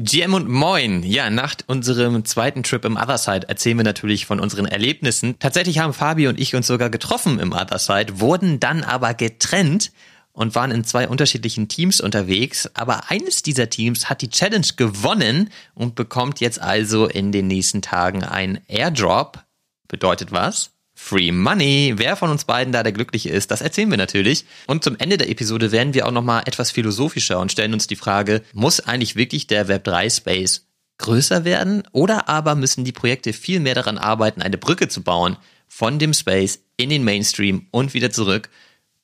GM und Moin. Ja, nach unserem zweiten Trip im Otherside erzählen wir natürlich von unseren Erlebnissen. Tatsächlich haben Fabi und ich uns sogar getroffen im Otherside, wurden dann aber getrennt und waren in zwei unterschiedlichen Teams unterwegs. Aber eines dieser Teams hat die Challenge gewonnen und bekommt jetzt also in den nächsten Tagen ein Airdrop. Bedeutet was? Free Money. Wer von uns beiden da der Glückliche ist, das erzählen wir natürlich. Und zum Ende der Episode werden wir auch nochmal etwas philosophischer und stellen uns die Frage, muss eigentlich wirklich der Web3 Space größer werden oder aber müssen die Projekte viel mehr daran arbeiten, eine Brücke zu bauen von dem Space in den Mainstream und wieder zurück?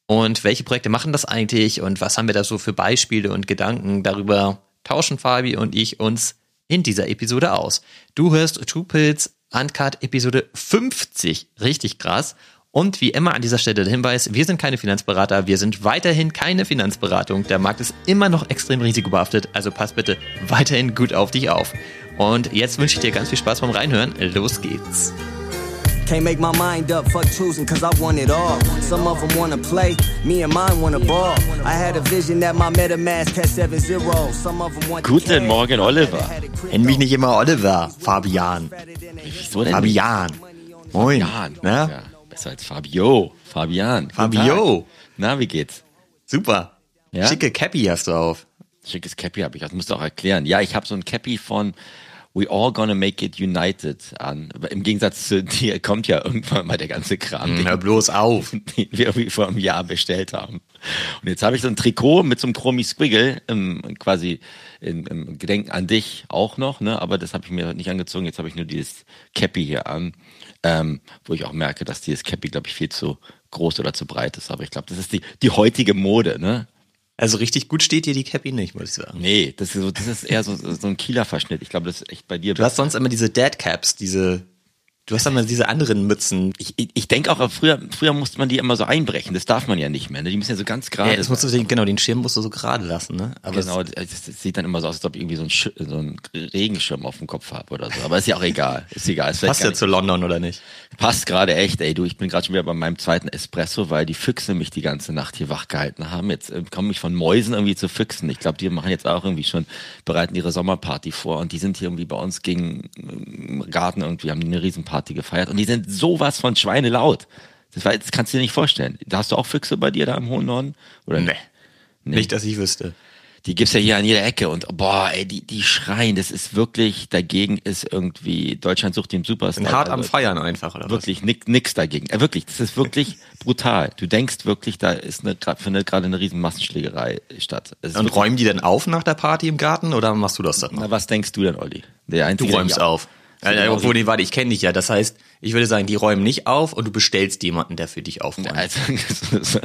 Und welche Projekte machen das eigentlich und was haben wir da so für Beispiele und Gedanken? Darüber tauschen Fabi und ich uns in dieser Episode aus. Du hörst Two Pills Uncut Episode 50. Richtig krass. Und wie immer an dieser Stelle der Hinweis, wir sind keine Finanzberater, wir sind weiterhin keine Finanzberatung. Der Markt ist immer noch extrem risikobehaftet, also pass bitte weiterhin gut auf dich auf. Und jetzt wünsche ich dir ganz viel Spaß beim Reinhören. Los geht's. Can't make my mind up, fuck choosing, cause I want it all. Some of them wanna play, me and mine wanna ball. I had a vision that my MetaMask had 7-0. Some of them want Guten Morgen, Oliver. Nenn mich nicht immer Oliver, Fabian. Wieso denn? Fabian. Moin. Fabian. Na? Ja, besser als Fabio. Fabian. Fabio. Na, wie geht's? Super. Ja? Schicke Cappy hast du auf. Schickes Cappy habe ich, das musst du auch erklären. Ja, ich habe so ein Cappy von We All Gonna Make It United an. Im Gegensatz zu dir kommt ja irgendwann mal der ganze Kram. Den, Hör bloß auf. Den wir irgendwie vor einem Jahr bestellt haben. Und jetzt habe ich so ein Trikot mit so einem Chromie Squiggle, ähm, quasi im, im Gedenken an dich auch noch, ne? aber das habe ich mir nicht angezogen. Jetzt habe ich nur dieses Cappy hier an, ähm, wo ich auch merke, dass dieses Cappy, glaube ich, viel zu groß oder zu breit ist. Aber ich glaube, das ist die, die heutige Mode, ne? Also richtig gut steht dir die Cappy nicht, muss ich sagen. Nee, das ist, so, das ist eher so, so ein Kieler-Verschnitt. Ich glaube, das ist echt bei dir. Du hast sonst immer diese Dead Caps, diese Du hast dann diese anderen Mützen. Ich, ich, ich denke auch, früher, früher musste man die immer so einbrechen. Das darf man ja nicht mehr. Ne? Die müssen ja so ganz gerade. Ja, das musst du, genau, den Schirm musst du so gerade lassen. Ne? Aber genau, das, das, sieht dann immer so aus, als ob ich irgendwie so einen, Sch so einen Regenschirm auf dem Kopf habe oder so. Aber ist ja auch egal. Ist egal. Ist Passt ja zu London oder nicht? Passt gerade echt, ey. Du, ich bin gerade schon wieder bei meinem zweiten Espresso, weil die Füchse mich die ganze Nacht hier wach gehalten haben. Jetzt äh, komme ich von Mäusen irgendwie zu Füchsen. Ich glaube, die machen jetzt auch irgendwie schon, bereiten ihre Sommerparty vor und die sind hier irgendwie bei uns gegen im Garten irgendwie, haben die eine Riesenparty gefeiert und die sind sowas von schweinelaut. Das, war, das kannst du dir nicht vorstellen. Da hast du auch Füchse bei dir da im hohen Norden? Oder nee. nee. Nicht, dass ich wüsste. Die gibt's ja hier an jeder Ecke und boah, ey, die, die schreien, das ist wirklich, dagegen ist irgendwie, Deutschland sucht den Superstar. Sind hart am also Feiern einfach, oder Wirklich, was? nix, nix dagegen. Äh, wirklich, das ist wirklich brutal. Du denkst wirklich, da ist eine, findet gerade eine riesen Massenschlägerei statt. Und räumen die denn auf nach der Party im Garten oder machst du das dann noch? Na, was denkst du denn, Olli? Der Einzige, du räumst auf. Ja, obwohl, nee, warte, ich kenne dich ja. Das heißt, ich würde sagen, die räumen nicht auf und du bestellst jemanden, der für dich aufräumt. Also, so,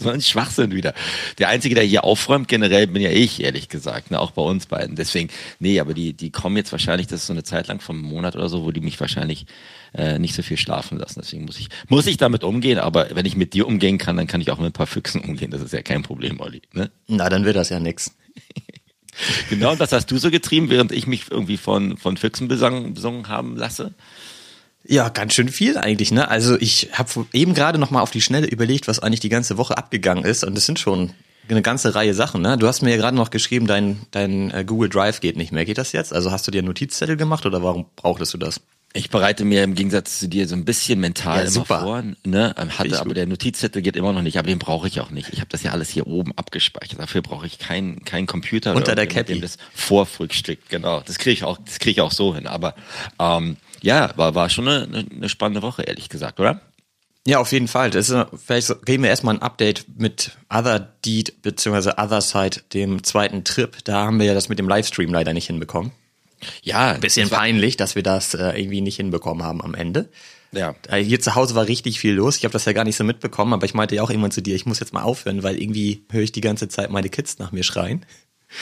so ein Schwachsinn wieder. Der Einzige, der hier aufräumt, generell bin ja ich, ehrlich gesagt, ne? auch bei uns beiden. Deswegen, nee, aber die, die kommen jetzt wahrscheinlich, das ist so eine Zeit lang vom Monat oder so, wo die mich wahrscheinlich äh, nicht so viel schlafen lassen. Deswegen muss ich, muss ich damit umgehen. Aber wenn ich mit dir umgehen kann, dann kann ich auch mit ein paar Füchsen umgehen. Das ist ja kein Problem, Olli. Ne? Na, dann wird das ja nix. Genau, das hast du so getrieben, während ich mich irgendwie von, von Füchsen besungen, besungen haben lasse. Ja, ganz schön viel eigentlich, ne? Also ich habe eben gerade noch mal auf die Schnelle überlegt, was eigentlich die ganze Woche abgegangen ist und es sind schon eine ganze Reihe Sachen, ne? Du hast mir ja gerade noch geschrieben, dein dein äh, Google Drive geht nicht mehr. Geht das jetzt? Also hast du dir Notizzettel gemacht oder warum brauchtest du das? Ich bereite mir im Gegensatz zu dir so ein bisschen mental ja, immer super. vor. Ne? Hatte, aber der Notizzettel geht immer noch nicht, aber den brauche ich auch nicht. Ich habe das ja alles hier oben abgespeichert. Dafür brauche ich keinen keinen Computer. Unter der Cappy. Das vorfrühstückt, genau. Das kriege ich auch, das kriege ich auch so hin. Aber ähm, ja, war, war schon eine, eine spannende Woche, ehrlich gesagt, oder? Ja, auf jeden Fall. Das ist, vielleicht geben wir erstmal ein Update mit Other Deed bzw. Other Side, dem zweiten Trip. Da haben wir ja das mit dem Livestream leider nicht hinbekommen. Ja, ein bisschen peinlich, dass wir das äh, irgendwie nicht hinbekommen haben am Ende. Ja. Äh, hier zu Hause war richtig viel los. Ich habe das ja gar nicht so mitbekommen, aber ich meinte ja auch irgendwann zu dir, ich muss jetzt mal aufhören, weil irgendwie höre ich die ganze Zeit meine Kids nach mir schreien.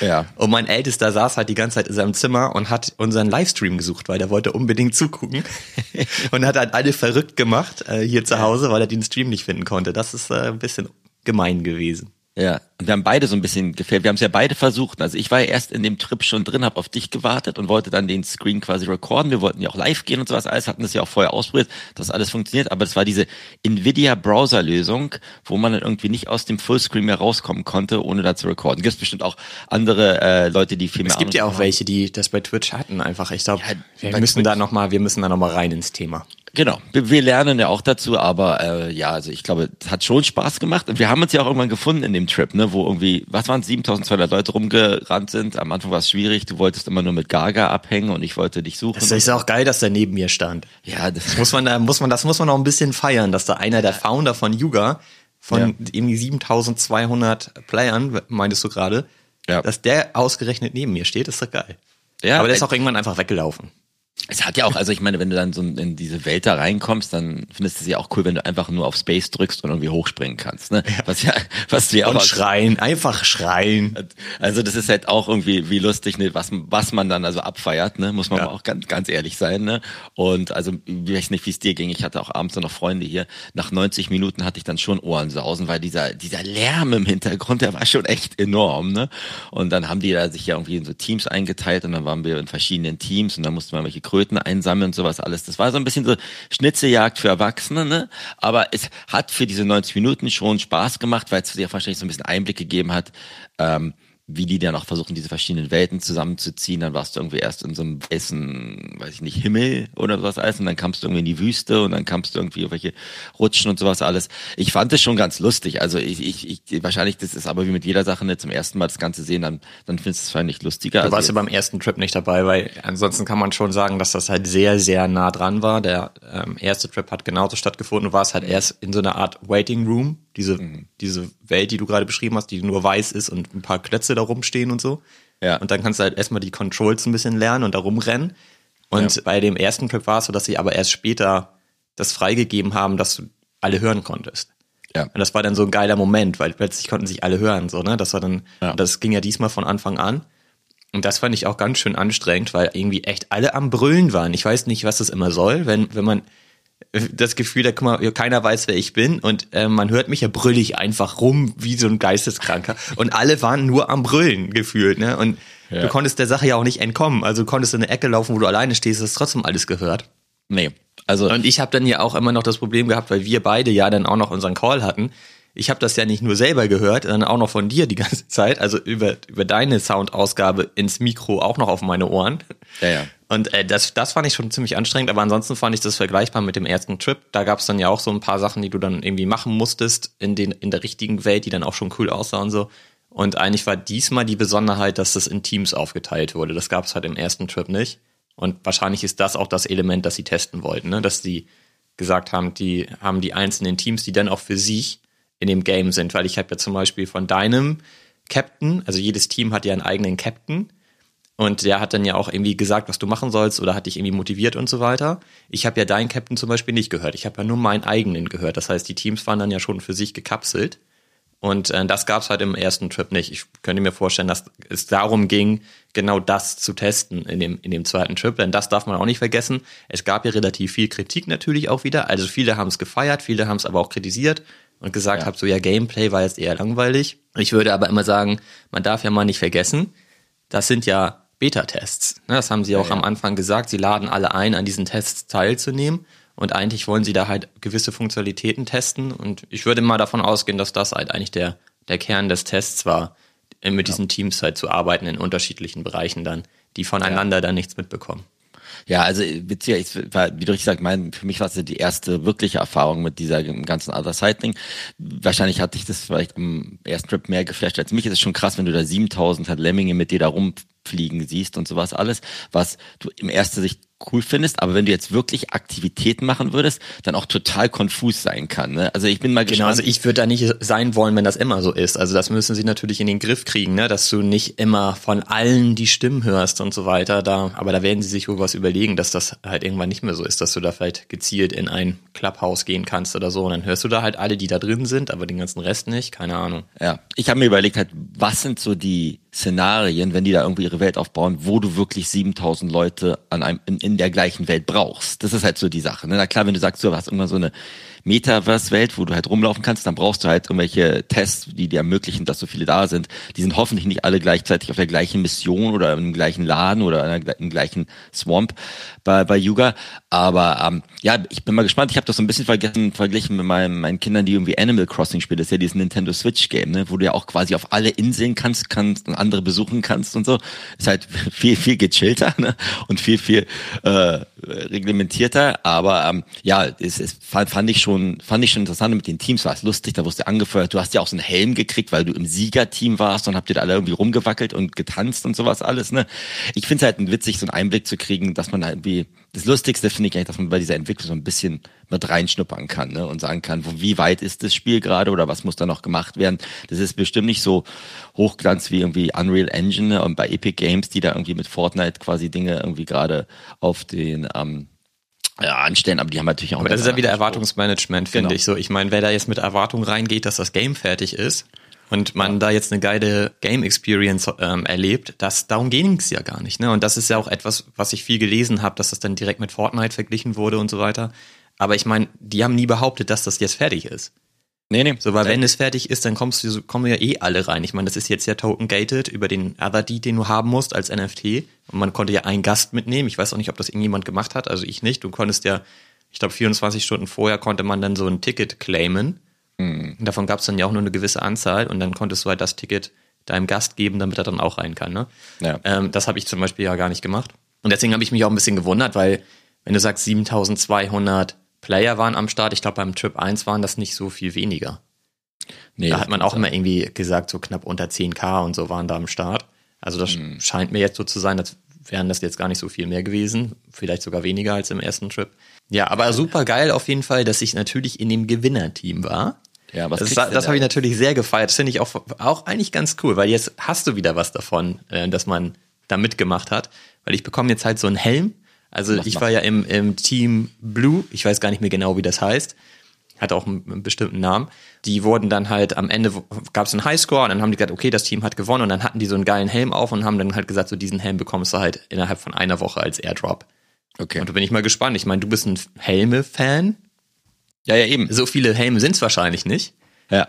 Ja. Und mein Ältester saß halt die ganze Zeit in seinem Zimmer und hat unseren Livestream gesucht, weil der wollte unbedingt zugucken. und hat halt alle verrückt gemacht äh, hier zu Hause, weil er den Stream nicht finden konnte. Das ist äh, ein bisschen gemein gewesen. Ja, und wir haben beide so ein bisschen gefällt. Wir haben es ja beide versucht. Also ich war ja erst in dem Trip schon drin, habe auf dich gewartet und wollte dann den Screen quasi recorden. Wir wollten ja auch live gehen und sowas alles, hatten das ja auch vorher ausprobiert, dass alles funktioniert. Aber es war diese Nvidia-Browser-Lösung, wo man dann irgendwie nicht aus dem Fullscreen mehr rauskommen konnte, ohne da zu recorden. Gibt bestimmt auch andere äh, Leute, die viel mehr Es gibt ja auch haben. welche, die das bei Twitch hatten einfach. Ich glaube, ja, wir müssen Twitch. da noch mal, wir müssen da noch mal rein ins Thema. Genau, wir lernen ja auch dazu, aber äh, ja, also ich glaube, es hat schon Spaß gemacht und wir haben uns ja auch irgendwann gefunden in dem Trip, ne, wo irgendwie, was waren 7200 Leute rumgerannt sind. Am Anfang war es schwierig, du wolltest immer nur mit Gaga abhängen und ich wollte dich suchen. Das ist auch geil, dass der neben mir stand. Ja, das muss man da muss man das muss man auch ein bisschen feiern, dass da einer der Founder von Yuga von ja. irgendwie 7200 Playern, meintest du gerade, ja. dass der ausgerechnet neben mir steht, ist doch geil. Ja, aber der ist auch irgendwann einfach weggelaufen. Es hat ja auch, also ich meine, wenn du dann so in diese Welt da reinkommst, dann findest du es ja auch cool, wenn du einfach nur auf Space drückst und irgendwie hochspringen kannst, ne? Was ja, was du ja auch. Und schreien, einfach schreien. Also das ist halt auch irgendwie wie lustig, ne? was, was man dann also abfeiert, ne? Muss man ja. auch ganz, ganz ehrlich sein, ne? Und also, ich weiß nicht, wie es dir ging. Ich hatte auch abends noch Freunde hier. Nach 90 Minuten hatte ich dann schon Ohrensausen, weil dieser, dieser Lärm im Hintergrund, der war schon echt enorm, ne? Und dann haben die da sich ja irgendwie in so Teams eingeteilt und dann waren wir in verschiedenen Teams und dann mussten wir welche Kröten einsammeln und sowas alles. Das war so ein bisschen so Schnitzeljagd für Erwachsene, ne? Aber es hat für diese 90 Minuten schon Spaß gemacht, weil es dir wahrscheinlich so ein bisschen Einblick gegeben hat, ähm, wie die dann auch versuchen, diese verschiedenen Welten zusammenzuziehen. Dann warst du irgendwie erst in so einem weißen, weiß ich nicht, Himmel oder sowas alles und dann kamst du irgendwie in die Wüste und dann kamst du irgendwie auf welche Rutschen und sowas alles. Ich fand es schon ganz lustig. Also ich, ich, ich, wahrscheinlich, das ist aber wie mit jeder Sache, ne, zum ersten Mal das Ganze sehen, dann, dann findest du es wahrscheinlich lustiger. Du also warst ja beim ersten Trip nicht dabei, weil ansonsten kann man schon sagen, dass das halt sehr, sehr nah dran war. Der ähm, erste Trip hat genauso stattgefunden. Du warst halt erst in so einer Art Waiting Room diese, mhm. diese Welt, die du gerade beschrieben hast, die nur weiß ist und ein paar Klötze da rumstehen und so. Ja. Und dann kannst du halt erstmal die Controls ein bisschen lernen und da rumrennen. Und ja. bei dem ersten Trip war es so, dass sie aber erst später das freigegeben haben, dass du alle hören konntest. Ja. Und das war dann so ein geiler Moment, weil plötzlich konnten sich alle hören, so, ne? Das war dann, ja. das ging ja diesmal von Anfang an. Und das fand ich auch ganz schön anstrengend, weil irgendwie echt alle am Brüllen waren. Ich weiß nicht, was das immer soll, wenn, wenn man das Gefühl, da guck mal, keiner weiß, wer ich bin und äh, man hört mich ja brüllig einfach rum wie so ein Geisteskranker und alle waren nur am Brüllen gefühlt, ne? Und ja. du konntest der Sache ja auch nicht entkommen, also du konntest in eine Ecke laufen, wo du alleine stehst, hast trotzdem alles gehört. Nee. Also und ich habe dann ja auch immer noch das Problem gehabt, weil wir beide ja dann auch noch unseren Call hatten. Ich habe das ja nicht nur selber gehört, sondern auch noch von dir die ganze Zeit, also über über deine Soundausgabe ins Mikro auch noch auf meine Ohren. Ja, ja. Und äh, das, das fand ich schon ziemlich anstrengend, aber ansonsten fand ich das vergleichbar mit dem ersten Trip. Da gab es dann ja auch so ein paar Sachen, die du dann irgendwie machen musstest in, den, in der richtigen Welt, die dann auch schon cool aussahen und so. Und eigentlich war diesmal die Besonderheit, dass das in Teams aufgeteilt wurde. Das gab es halt im ersten Trip nicht. Und wahrscheinlich ist das auch das Element, das sie testen wollten, ne? dass die gesagt haben, die haben die einzelnen Teams, die dann auch für sich in dem Game sind. Weil ich habe ja zum Beispiel von deinem Captain, also jedes Team hat ja einen eigenen Captain und der hat dann ja auch irgendwie gesagt, was du machen sollst oder hat dich irgendwie motiviert und so weiter. Ich habe ja deinen Captain zum Beispiel nicht gehört. Ich habe ja nur meinen eigenen gehört. Das heißt, die Teams waren dann ja schon für sich gekapselt. Und äh, das gab's halt im ersten Trip nicht. Ich könnte mir vorstellen, dass es darum ging, genau das zu testen in dem, in dem zweiten Trip. Denn das darf man auch nicht vergessen. Es gab ja relativ viel Kritik natürlich auch wieder. Also viele haben es gefeiert, viele haben es aber auch kritisiert und gesagt, ja. hab so ja, Gameplay war jetzt eher langweilig. Ich würde aber immer sagen, man darf ja mal nicht vergessen, das sind ja Beta-Tests. Ne, das haben sie auch ja, am Anfang gesagt. Sie laden alle ein, an diesen Tests teilzunehmen. Und eigentlich wollen sie da halt gewisse Funktionalitäten testen. Und ich würde mal davon ausgehen, dass das halt eigentlich der, der Kern des Tests war, mit ja. diesen Teams halt zu arbeiten in unterschiedlichen Bereichen dann, die voneinander ja. dann nichts mitbekommen. Ja, also witzig, ich war, wie du richtig sagst, mein, für mich war es die erste wirkliche Erfahrung mit dieser ganzen Other Side Ding. Wahrscheinlich hatte ich das vielleicht am ersten Trip mehr geflasht als mich. Es ist schon krass, wenn du da 7000 halt Lemminge mit dir da rumfliegen siehst und sowas alles, was du im ersten Sicht cool findest, aber wenn du jetzt wirklich Aktivitäten machen würdest, dann auch total konfus sein kann. Ne? Also ich bin mal gespannt. Genau, also ich würde da nicht sein wollen, wenn das immer so ist. Also das müssen sie natürlich in den Griff kriegen, ne? dass du nicht immer von allen die Stimmen hörst und so weiter. Da, aber da werden sie sich wohl was überlegen, dass das halt irgendwann nicht mehr so ist, dass du da vielleicht gezielt in ein Clubhouse gehen kannst oder so. Und dann hörst du da halt alle, die da drin sind, aber den ganzen Rest nicht. Keine Ahnung. Ja, ich habe mir überlegt, halt, was sind so die Szenarien, wenn die da irgendwie ihre Welt aufbauen, wo du wirklich 7000 Leute an einem, in, in der gleichen Welt brauchst. Das ist halt so die Sache. Ne? Na klar, wenn du sagst, du hast irgendwann so eine Metaverse-Welt, wo du halt rumlaufen kannst, dann brauchst du halt irgendwelche Tests, die dir ermöglichen, dass so viele da sind. Die sind hoffentlich nicht alle gleichzeitig auf der gleichen Mission oder im gleichen Laden oder im gleichen Swamp bei, bei Yuga. Aber ähm, ja, ich bin mal gespannt. Ich habe das so ein bisschen vergessen, verglichen mit meinen, meinen Kindern, die irgendwie Animal Crossing spielen. Das ist ja dieses Nintendo Switch Game, ne? wo du ja auch quasi auf alle Inseln kannst, kannst und andere besuchen kannst und so. Ist halt viel, viel gechillter ne? und viel, viel äh, reglementierter. Aber ähm, ja, es, es fand ich schon, fand ich schon interessant mit den Teams. War es lustig, da du angefeuert. Du hast ja auch so einen Helm gekriegt, weil du im Siegerteam warst und habt ihr da alle irgendwie rumgewackelt und getanzt und sowas alles. Ne? Ich finde es halt witzig, so einen Einblick zu kriegen, dass man da irgendwie das Lustigste finde ich eigentlich, dass man bei dieser Entwicklung so ein bisschen mit reinschnuppern kann ne? und sagen kann, wo, wie weit ist das Spiel gerade oder was muss da noch gemacht werden. Das ist bestimmt nicht so hochglanz wie irgendwie Unreal Engine ne? und bei Epic Games, die da irgendwie mit Fortnite quasi Dinge irgendwie gerade auf den ähm, ja, anstellen, aber die haben natürlich auch. Aber das ist ja wieder Erwartungsmanagement, finde genau. ich so. Ich meine, wer da jetzt mit Erwartung reingeht, dass das Game fertig ist, und man da jetzt eine geile Game Experience ähm, erlebt, das darum ging es ja gar nicht. Ne? Und das ist ja auch etwas, was ich viel gelesen habe, dass das dann direkt mit Fortnite verglichen wurde und so weiter. Aber ich meine, die haben nie behauptet, dass das jetzt fertig ist. Nee, nee. So, weil wenn es fertig ist, dann kommst du, kommen ja eh alle rein. Ich meine, das ist jetzt ja token-gated über den Other Deed, den du haben musst als NFT. Und man konnte ja einen Gast mitnehmen. Ich weiß auch nicht, ob das irgendjemand gemacht hat, also ich nicht. Du konntest ja, ich glaube, 24 Stunden vorher konnte man dann so ein Ticket claimen Mhm. Davon gab es dann ja auch nur eine gewisse Anzahl und dann konntest du halt das Ticket deinem Gast geben, damit er dann auch rein kann. Ne? Ja. Ähm, das habe ich zum Beispiel ja gar nicht gemacht. Und deswegen habe ich mich auch ein bisschen gewundert, weil wenn du sagst 7200 Player waren am Start, ich glaube beim Trip 1 waren das nicht so viel weniger. Nee, da hat man auch immer irgendwie gesagt, so knapp unter 10k und so waren da am Start. Also das mhm. scheint mir jetzt so zu sein, als wären das jetzt gar nicht so viel mehr gewesen. Vielleicht sogar weniger als im ersten Trip. Ja, aber super geil auf jeden Fall, dass ich natürlich in dem Gewinnerteam war. Ja, was das, das habe ich natürlich sehr gefeiert. Das finde ich auch, auch eigentlich ganz cool, weil jetzt hast du wieder was davon, äh, dass man da mitgemacht hat. Weil ich bekomme jetzt halt so einen Helm. Also was ich war ja im, im Team Blue, ich weiß gar nicht mehr genau, wie das heißt. Hat auch einen, einen bestimmten Namen. Die wurden dann halt am Ende gab es einen Highscore und dann haben die gesagt, okay, das Team hat gewonnen und dann hatten die so einen geilen Helm auf und haben dann halt gesagt, so diesen Helm bekommst du halt innerhalb von einer Woche als Airdrop. Okay. Und da bin ich mal gespannt. Ich meine, du bist ein Helme-Fan. Ja, ja, eben. So viele Helme sind es wahrscheinlich nicht. Ja.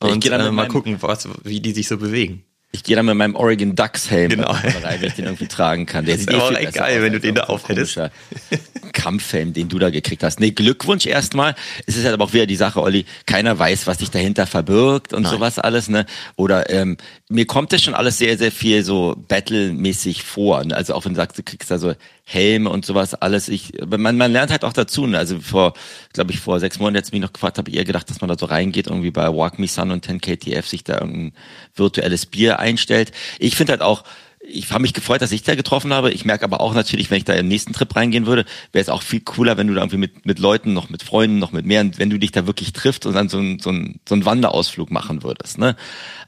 Und äh, mal gucken, was, wie die sich so bewegen. Ich gehe dann mit meinem Oregon Ducks Helm genau. rein, wenn ich den irgendwie tragen kann. Der sieht auch echt geil, wenn du den da aufhättest. Kampfhelm, den du da gekriegt hast. Nee, Glückwunsch erstmal. Es ist halt aber auch wieder die Sache, Olli, keiner weiß, was sich dahinter verbirgt und Nein. sowas alles, ne? Oder ähm, mir kommt das schon alles sehr, sehr viel so Battle-mäßig vor. Ne? Also auch wenn du sagst, du kriegst da so Helme und sowas alles. Ich, man, man lernt halt auch dazu. Ne? Also vor, glaube ich, vor sechs Monaten jetzt mich noch gefragt, habe ich eher gedacht, dass man da so reingeht, irgendwie bei Walk Me Sun und 10KTF sich da irgendein virtuelles Bier einstellt. Ich finde halt auch, ich habe mich gefreut, dass ich da getroffen habe. Ich merke aber auch natürlich, wenn ich da im nächsten Trip reingehen würde, wäre es auch viel cooler, wenn du da irgendwie mit, mit Leuten, noch mit Freunden, noch mit mehr, wenn du dich da wirklich triffst und dann so, ein, so, ein, so einen Wanderausflug machen würdest. Ne?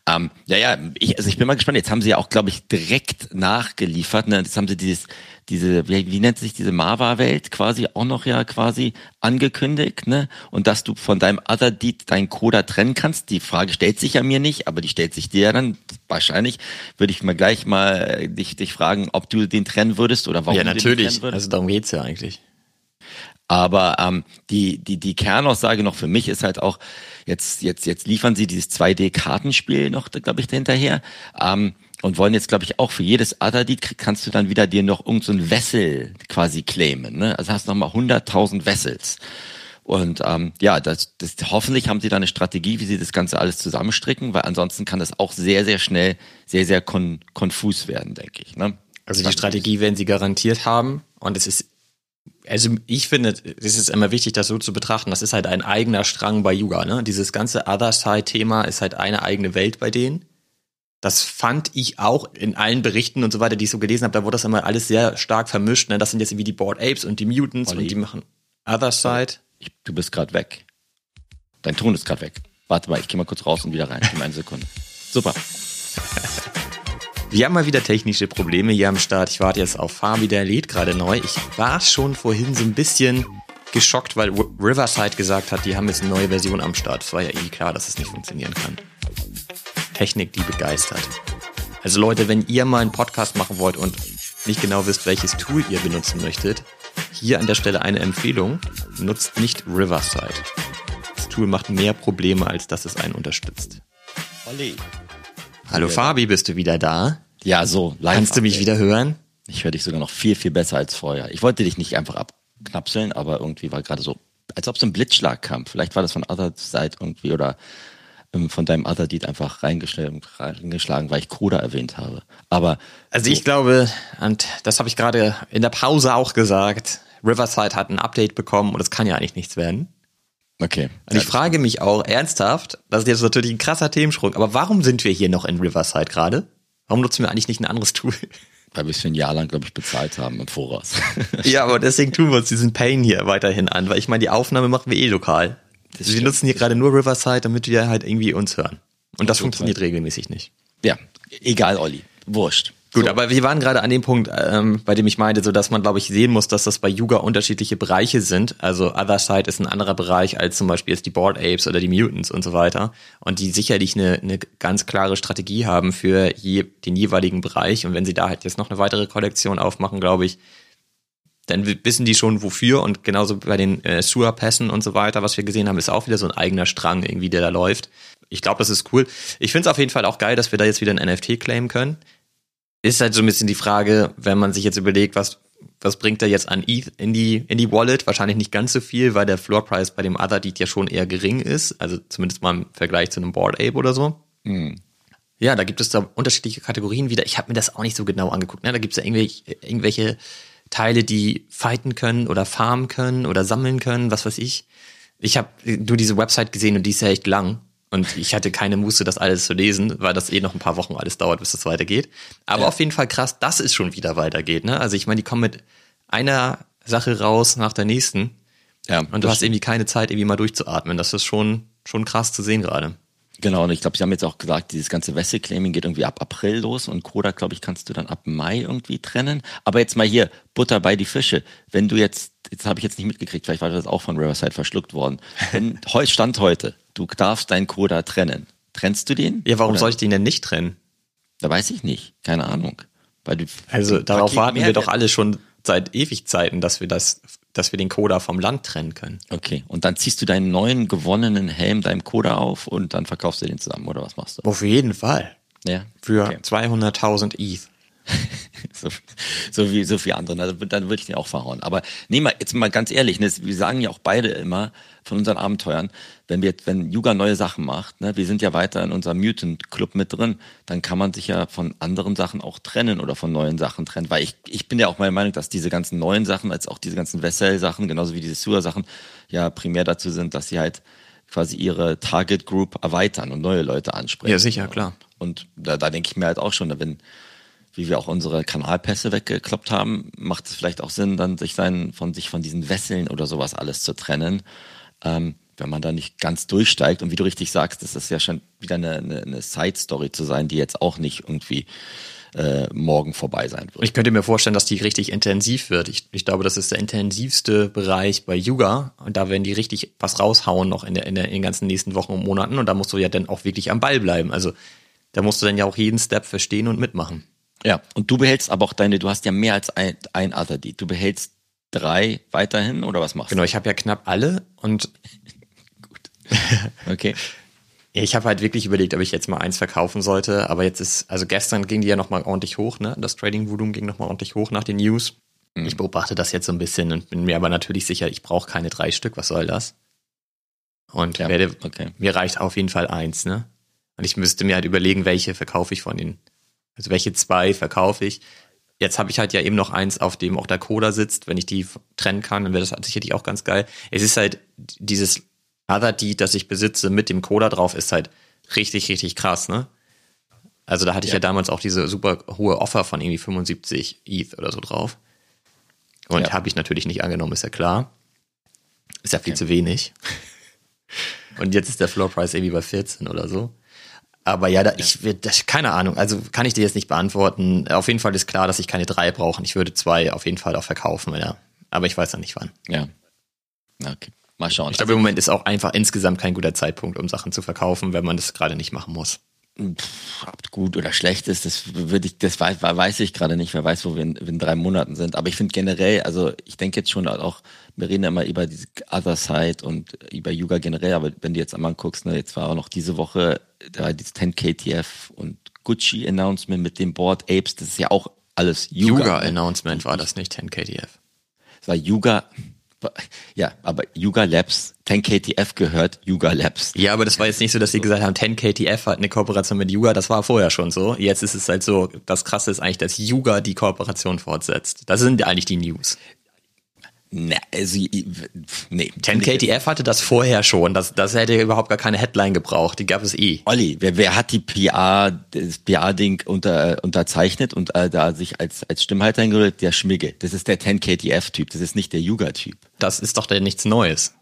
Ähm, ja, ja, ich, also ich bin mal gespannt. Jetzt haben sie ja auch, glaube ich, direkt nachgeliefert. Ne? Jetzt haben sie dieses diese, wie, wie nennt sich diese Mava-Welt quasi auch noch ja quasi angekündigt, ne? Und dass du von deinem Other Deed deinen Coder trennen kannst. Die Frage stellt sich ja mir nicht, aber die stellt sich dir ja dann wahrscheinlich. Würde ich mal gleich mal dich, dich fragen, ob du den trennen würdest oder warum ja, du natürlich. den trennen würdest. Also darum geht's ja eigentlich. Aber ähm, die, die, die Kernaussage noch für mich ist halt auch, jetzt, jetzt, jetzt liefern sie dieses 2D-Kartenspiel noch, glaube ich, dahinterher. Ähm, und wollen jetzt, glaube ich, auch für jedes Other-Deed kannst du dann wieder dir noch irgendein so Wessel quasi claimen. Ne? Also hast nochmal 100.000 Vessels. Und ähm, ja, das, das, hoffentlich haben sie da eine Strategie, wie sie das Ganze alles zusammenstricken, weil ansonsten kann das auch sehr, sehr schnell sehr, sehr kon konfus werden, denke ich. Ne? Also die Strategie werden sie garantiert haben. Und es ist, also ich finde, es ist immer wichtig, das so zu betrachten. Das ist halt ein eigener Strang bei Yuga. Ne? Dieses ganze Other-Side-Thema ist halt eine eigene Welt bei denen. Das fand ich auch in allen Berichten und so weiter, die ich so gelesen habe, da wurde das immer alles sehr stark vermischt. Ne? Das sind jetzt irgendwie die Board Apes und die Mutants Olli. und die machen Other Side. Ich, du bist gerade weg. Dein Ton ist gerade weg. Warte mal, ich gehe mal kurz raus und wieder rein. In eine Sekunde. Super. Wir haben mal wieder technische Probleme hier am Start. Ich warte jetzt auf Fabi, der lädt gerade neu. Ich war schon vorhin so ein bisschen geschockt, weil Riverside gesagt hat, die haben jetzt eine neue Version am Start. Es war ja eh klar, dass es nicht funktionieren kann. Technik, die begeistert. Also Leute, wenn ihr mal einen Podcast machen wollt und nicht genau wisst, welches Tool ihr benutzen möchtet, hier an der Stelle eine Empfehlung. Nutzt nicht Riverside. Tool macht mehr Probleme, als dass es einen unterstützt. Olli. Hallo Fabi, bist du wieder da? Ja, so. Live Kannst du mich wieder hören? Ich höre dich sogar noch viel, viel besser als vorher. Ich wollte dich nicht einfach abknapseln, aber irgendwie war gerade so, als ob es ein Blitzschlag kam. Vielleicht war das von Other Side irgendwie oder von deinem Other Deed einfach reingeschlagen, weil ich Kruder erwähnt habe. Aber also so. ich glaube, und das habe ich gerade in der Pause auch gesagt, Riverside hat ein Update bekommen und es kann ja eigentlich nichts werden. Okay. Und ich frage mich auch ernsthaft, das ist jetzt natürlich ein krasser Themensprung, aber warum sind wir hier noch in Riverside gerade? Warum nutzen wir eigentlich nicht ein anderes Tool? Weil wir es für ein Jahr lang, glaube ich, bezahlt haben im Voraus. ja, aber deswegen tun wir uns diesen Pain hier weiterhin an, weil ich meine, die Aufnahme machen wir eh lokal. Das wir stimmt. nutzen hier gerade nur Riverside, damit wir halt irgendwie uns hören. Und das, das funktioniert total. regelmäßig nicht. Ja, egal, Olli. Wurscht. Gut, so. aber wir waren gerade an dem Punkt, ähm, bei dem ich meinte, so dass man, glaube ich, sehen muss, dass das bei Yuga unterschiedliche Bereiche sind. Also Other Side ist ein anderer Bereich als zum Beispiel jetzt die Board Apes oder die Mutants und so weiter. Und die sicherlich eine, eine ganz klare Strategie haben für je, den jeweiligen Bereich. Und wenn sie da halt jetzt noch eine weitere Kollektion aufmachen, glaube ich, dann wissen die schon wofür. Und genauso bei den äh, Sewer-Pässen und so weiter, was wir gesehen haben, ist auch wieder so ein eigener Strang irgendwie, der da läuft. Ich glaube, das ist cool. Ich finde es auf jeden Fall auch geil, dass wir da jetzt wieder ein NFT claimen können ist halt so ein bisschen die Frage, wenn man sich jetzt überlegt, was, was bringt er jetzt an ETH in die, in die Wallet? Wahrscheinlich nicht ganz so viel, weil der Floor Price bei dem Other Deed ja schon eher gering ist. Also zumindest mal im Vergleich zu einem Board Ape oder so. Mhm. Ja, da gibt es da unterschiedliche Kategorien wieder. Ich habe mir das auch nicht so genau angeguckt. Ne? Da gibt es ja irgendwelche, irgendwelche Teile, die fighten können oder farmen können oder sammeln können, was weiß ich. Ich habe nur diese Website gesehen und die ist ja echt lang. Und ich hatte keine Muße, das alles zu lesen, weil das eh noch ein paar Wochen alles dauert, bis das weitergeht. Aber ja. auf jeden Fall krass, dass es schon wieder weitergeht. Ne? Also ich meine, die kommen mit einer Sache raus nach der nächsten. Ja, und du hast irgendwie keine Zeit, irgendwie mal durchzuatmen. Das ist schon, schon krass zu sehen gerade. Genau, und ich glaube, Sie haben jetzt auch gesagt, dieses ganze Wessel-Claiming geht irgendwie ab April los und Koda, glaube ich, kannst du dann ab Mai irgendwie trennen. Aber jetzt mal hier, Butter bei die Fische. Wenn du jetzt, jetzt habe ich jetzt nicht mitgekriegt, vielleicht war das auch von Riverside verschluckt worden. Wenn, Stand heute, du darfst deinen Koda trennen. Trennst du den? Ja, warum oder? soll ich den denn nicht trennen? Da weiß ich nicht. Keine Ahnung. Also darauf warten wir doch alle schon seit Ewigzeiten, dass wir das, dass wir den Coda vom Land trennen können. Okay. Und dann ziehst du deinen neuen gewonnenen Helm deinem Coda auf und dann verkaufst du den zusammen oder was machst du? Auf jeden Fall. Ja. Für okay. 200.000 ETH. so, so, wie so viele andere. Also, dann würde ich den auch verhauen. Aber nehmen wir jetzt mal ganz ehrlich, ne, wir sagen ja auch beide immer von unseren Abenteuern, wenn wir, wenn Yuga neue Sachen macht, ne, wir sind ja weiter in unserem Mutant Club mit drin, dann kann man sich ja von anderen Sachen auch trennen oder von neuen Sachen trennen. Weil ich, ich bin ja auch meiner Meinung, dass diese ganzen neuen Sachen, als auch diese ganzen Vessel-Sachen, genauso wie diese Sewer-Sachen, ja primär dazu sind, dass sie halt quasi ihre Target Group erweitern und neue Leute ansprechen. Ja, sicher, klar. Und da, da denke ich mir halt auch schon, wenn wie wir auch unsere Kanalpässe weggekloppt haben, macht es vielleicht auch Sinn, dann sich sein, von sich von diesen Wesseln oder sowas alles zu trennen. Ähm, wenn man da nicht ganz durchsteigt. Und wie du richtig sagst, das ist ja schon wieder eine, eine, eine Side-Story zu sein, die jetzt auch nicht irgendwie äh, morgen vorbei sein wird. Ich könnte mir vorstellen, dass die richtig intensiv wird. Ich, ich glaube, das ist der intensivste Bereich bei Yuga und da werden die richtig was raushauen noch in, der, in, der, in den ganzen nächsten Wochen und Monaten und da musst du ja dann auch wirklich am Ball bleiben. Also da musst du dann ja auch jeden Step verstehen und mitmachen. Ja, und du behältst aber auch deine, du hast ja mehr als ein, ein Deed. Du behältst drei weiterhin oder was machst du? Genau, ich habe ja knapp alle und. Okay. Ich habe halt wirklich überlegt, ob ich jetzt mal eins verkaufen sollte, aber jetzt ist, also gestern ging die ja nochmal ordentlich hoch, ne? Das Trading-Volumen ging nochmal ordentlich hoch nach den News. Mhm. Ich beobachte das jetzt so ein bisschen und bin mir aber natürlich sicher, ich brauche keine drei Stück, was soll das? Und ja, werde, okay. mir reicht auf jeden Fall eins, ne? Und ich müsste mir halt überlegen, welche verkaufe ich von den also welche zwei verkaufe ich? Jetzt habe ich halt ja eben noch eins, auf dem auch der Coda sitzt. Wenn ich die trennen kann, dann wäre das sicherlich auch ganz geil. Es ist halt dieses Other Deed, das ich besitze mit dem Coda drauf, ist halt richtig, richtig krass, ne? Also da hatte ich ja, ja damals auch diese super hohe Offer von irgendwie 75 ETH oder so drauf. Und ja. habe ich natürlich nicht angenommen, ist ja klar. Ist ja viel okay. zu wenig. Und jetzt ist der Floor Price irgendwie bei 14 oder so. Aber ja, da, ich würde, keine Ahnung, also kann ich dir jetzt nicht beantworten. Auf jeden Fall ist klar, dass ich keine drei brauche. Ich würde zwei auf jeden Fall auch verkaufen, ja. Aber ich weiß noch nicht wann. Ja. Okay. Mal schauen. Ich glaube, im Moment ist auch einfach insgesamt kein guter Zeitpunkt, um Sachen zu verkaufen, wenn man das gerade nicht machen muss. Pff, gut oder schlecht ist, das würde ich, das weiß, weiß ich gerade nicht. Wer weiß, wo wir in, in drei Monaten sind. Aber ich finde generell, also ich denke jetzt schon auch, wir reden ja immer über diese Other Side und über Yuga generell, aber wenn du jetzt einmal guckst, ne, jetzt war auch noch diese Woche da dieses 10 KTF und Gucci Announcement mit dem Board Apes, das ist ja auch alles Yuga. Yuga Announcement war das nicht 10 KTF. Es war Yuga, ja, aber Yuga Labs, 10KTF gehört Yuga Labs. Ja, aber das war jetzt nicht so, dass sie gesagt haben, 10KTF hat eine Kooperation mit Yuga, das war vorher schon so. Jetzt ist es halt so, das krasse ist eigentlich, dass Yuga die Kooperation fortsetzt. Das sind eigentlich die News. Ne, also, nee. 10KTF hatte das vorher schon. Das, das hätte überhaupt gar keine Headline gebraucht. Die gab es eh. Olli, wer, wer hat die PR, das PR-Ding unter, unterzeichnet und äh, da sich als, als Stimmhalter hingerührt? Der Schmigge. Das ist der 10KTF-Typ. Das ist nicht der Yuga-Typ. Das ist doch der nichts Neues.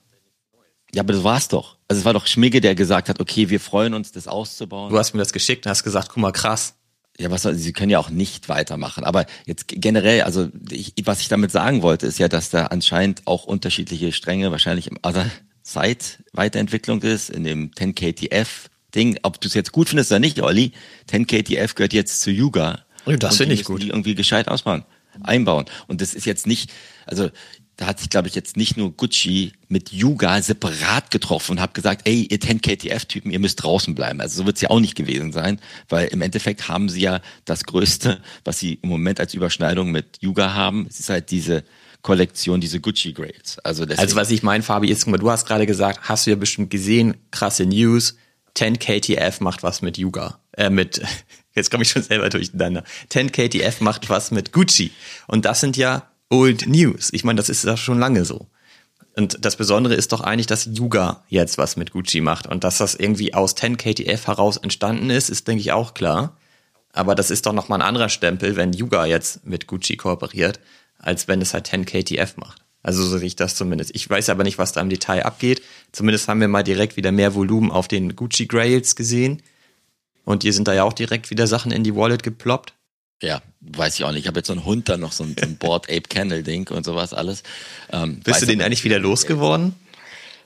Ja, aber das war's doch. Also es war doch Schmigge, der gesagt hat, okay, wir freuen uns, das auszubauen. Du hast mir das geschickt und hast gesagt, guck mal, krass. Ja, was soll, sie können ja auch nicht weitermachen. Aber jetzt generell, also ich, was ich damit sagen wollte, ist ja, dass da anscheinend auch unterschiedliche Stränge wahrscheinlich im Other Side Weiterentwicklung ist, in dem 10KTF Ding. Ob du es jetzt gut findest oder nicht, Olli, 10KTF gehört jetzt zu Yuga. Das finde ich gut. Die irgendwie gescheit ausbauen, einbauen. Und das ist jetzt nicht, also da hat sich, glaube ich, jetzt nicht nur Gucci mit Yuga separat getroffen und habe gesagt, ey, ihr 10KTF-Typen, ihr müsst draußen bleiben. Also so wird es ja auch nicht gewesen sein, weil im Endeffekt haben sie ja das Größte, was sie im Moment als Überschneidung mit Yuga haben. Es ist halt diese Kollektion, diese Gucci Grades. Also, also was ich meine, Fabi, ist, du hast gerade gesagt, hast du ja bestimmt gesehen, krasse News, 10KTF macht was mit Yuga. Äh, mit, jetzt komme ich schon selber durcheinander. 10KTF macht was mit Gucci. Und das sind ja Old News. Ich meine, das ist ja schon lange so. Und das Besondere ist doch eigentlich, dass Yuga jetzt was mit Gucci macht. Und dass das irgendwie aus 10KTF heraus entstanden ist, ist, denke ich, auch klar. Aber das ist doch nochmal ein anderer Stempel, wenn Yuga jetzt mit Gucci kooperiert, als wenn es halt 10KTF macht. Also so sehe ich das zumindest. Ich weiß aber nicht, was da im Detail abgeht. Zumindest haben wir mal direkt wieder mehr Volumen auf den Gucci Grails gesehen. Und hier sind da ja auch direkt wieder Sachen in die Wallet geploppt. Ja, weiß ich auch nicht. Ich habe jetzt so einen Hund da noch, so ein, so ein Board Ape Candle Ding und sowas alles. Ähm, Bist du den eigentlich wieder losgeworden?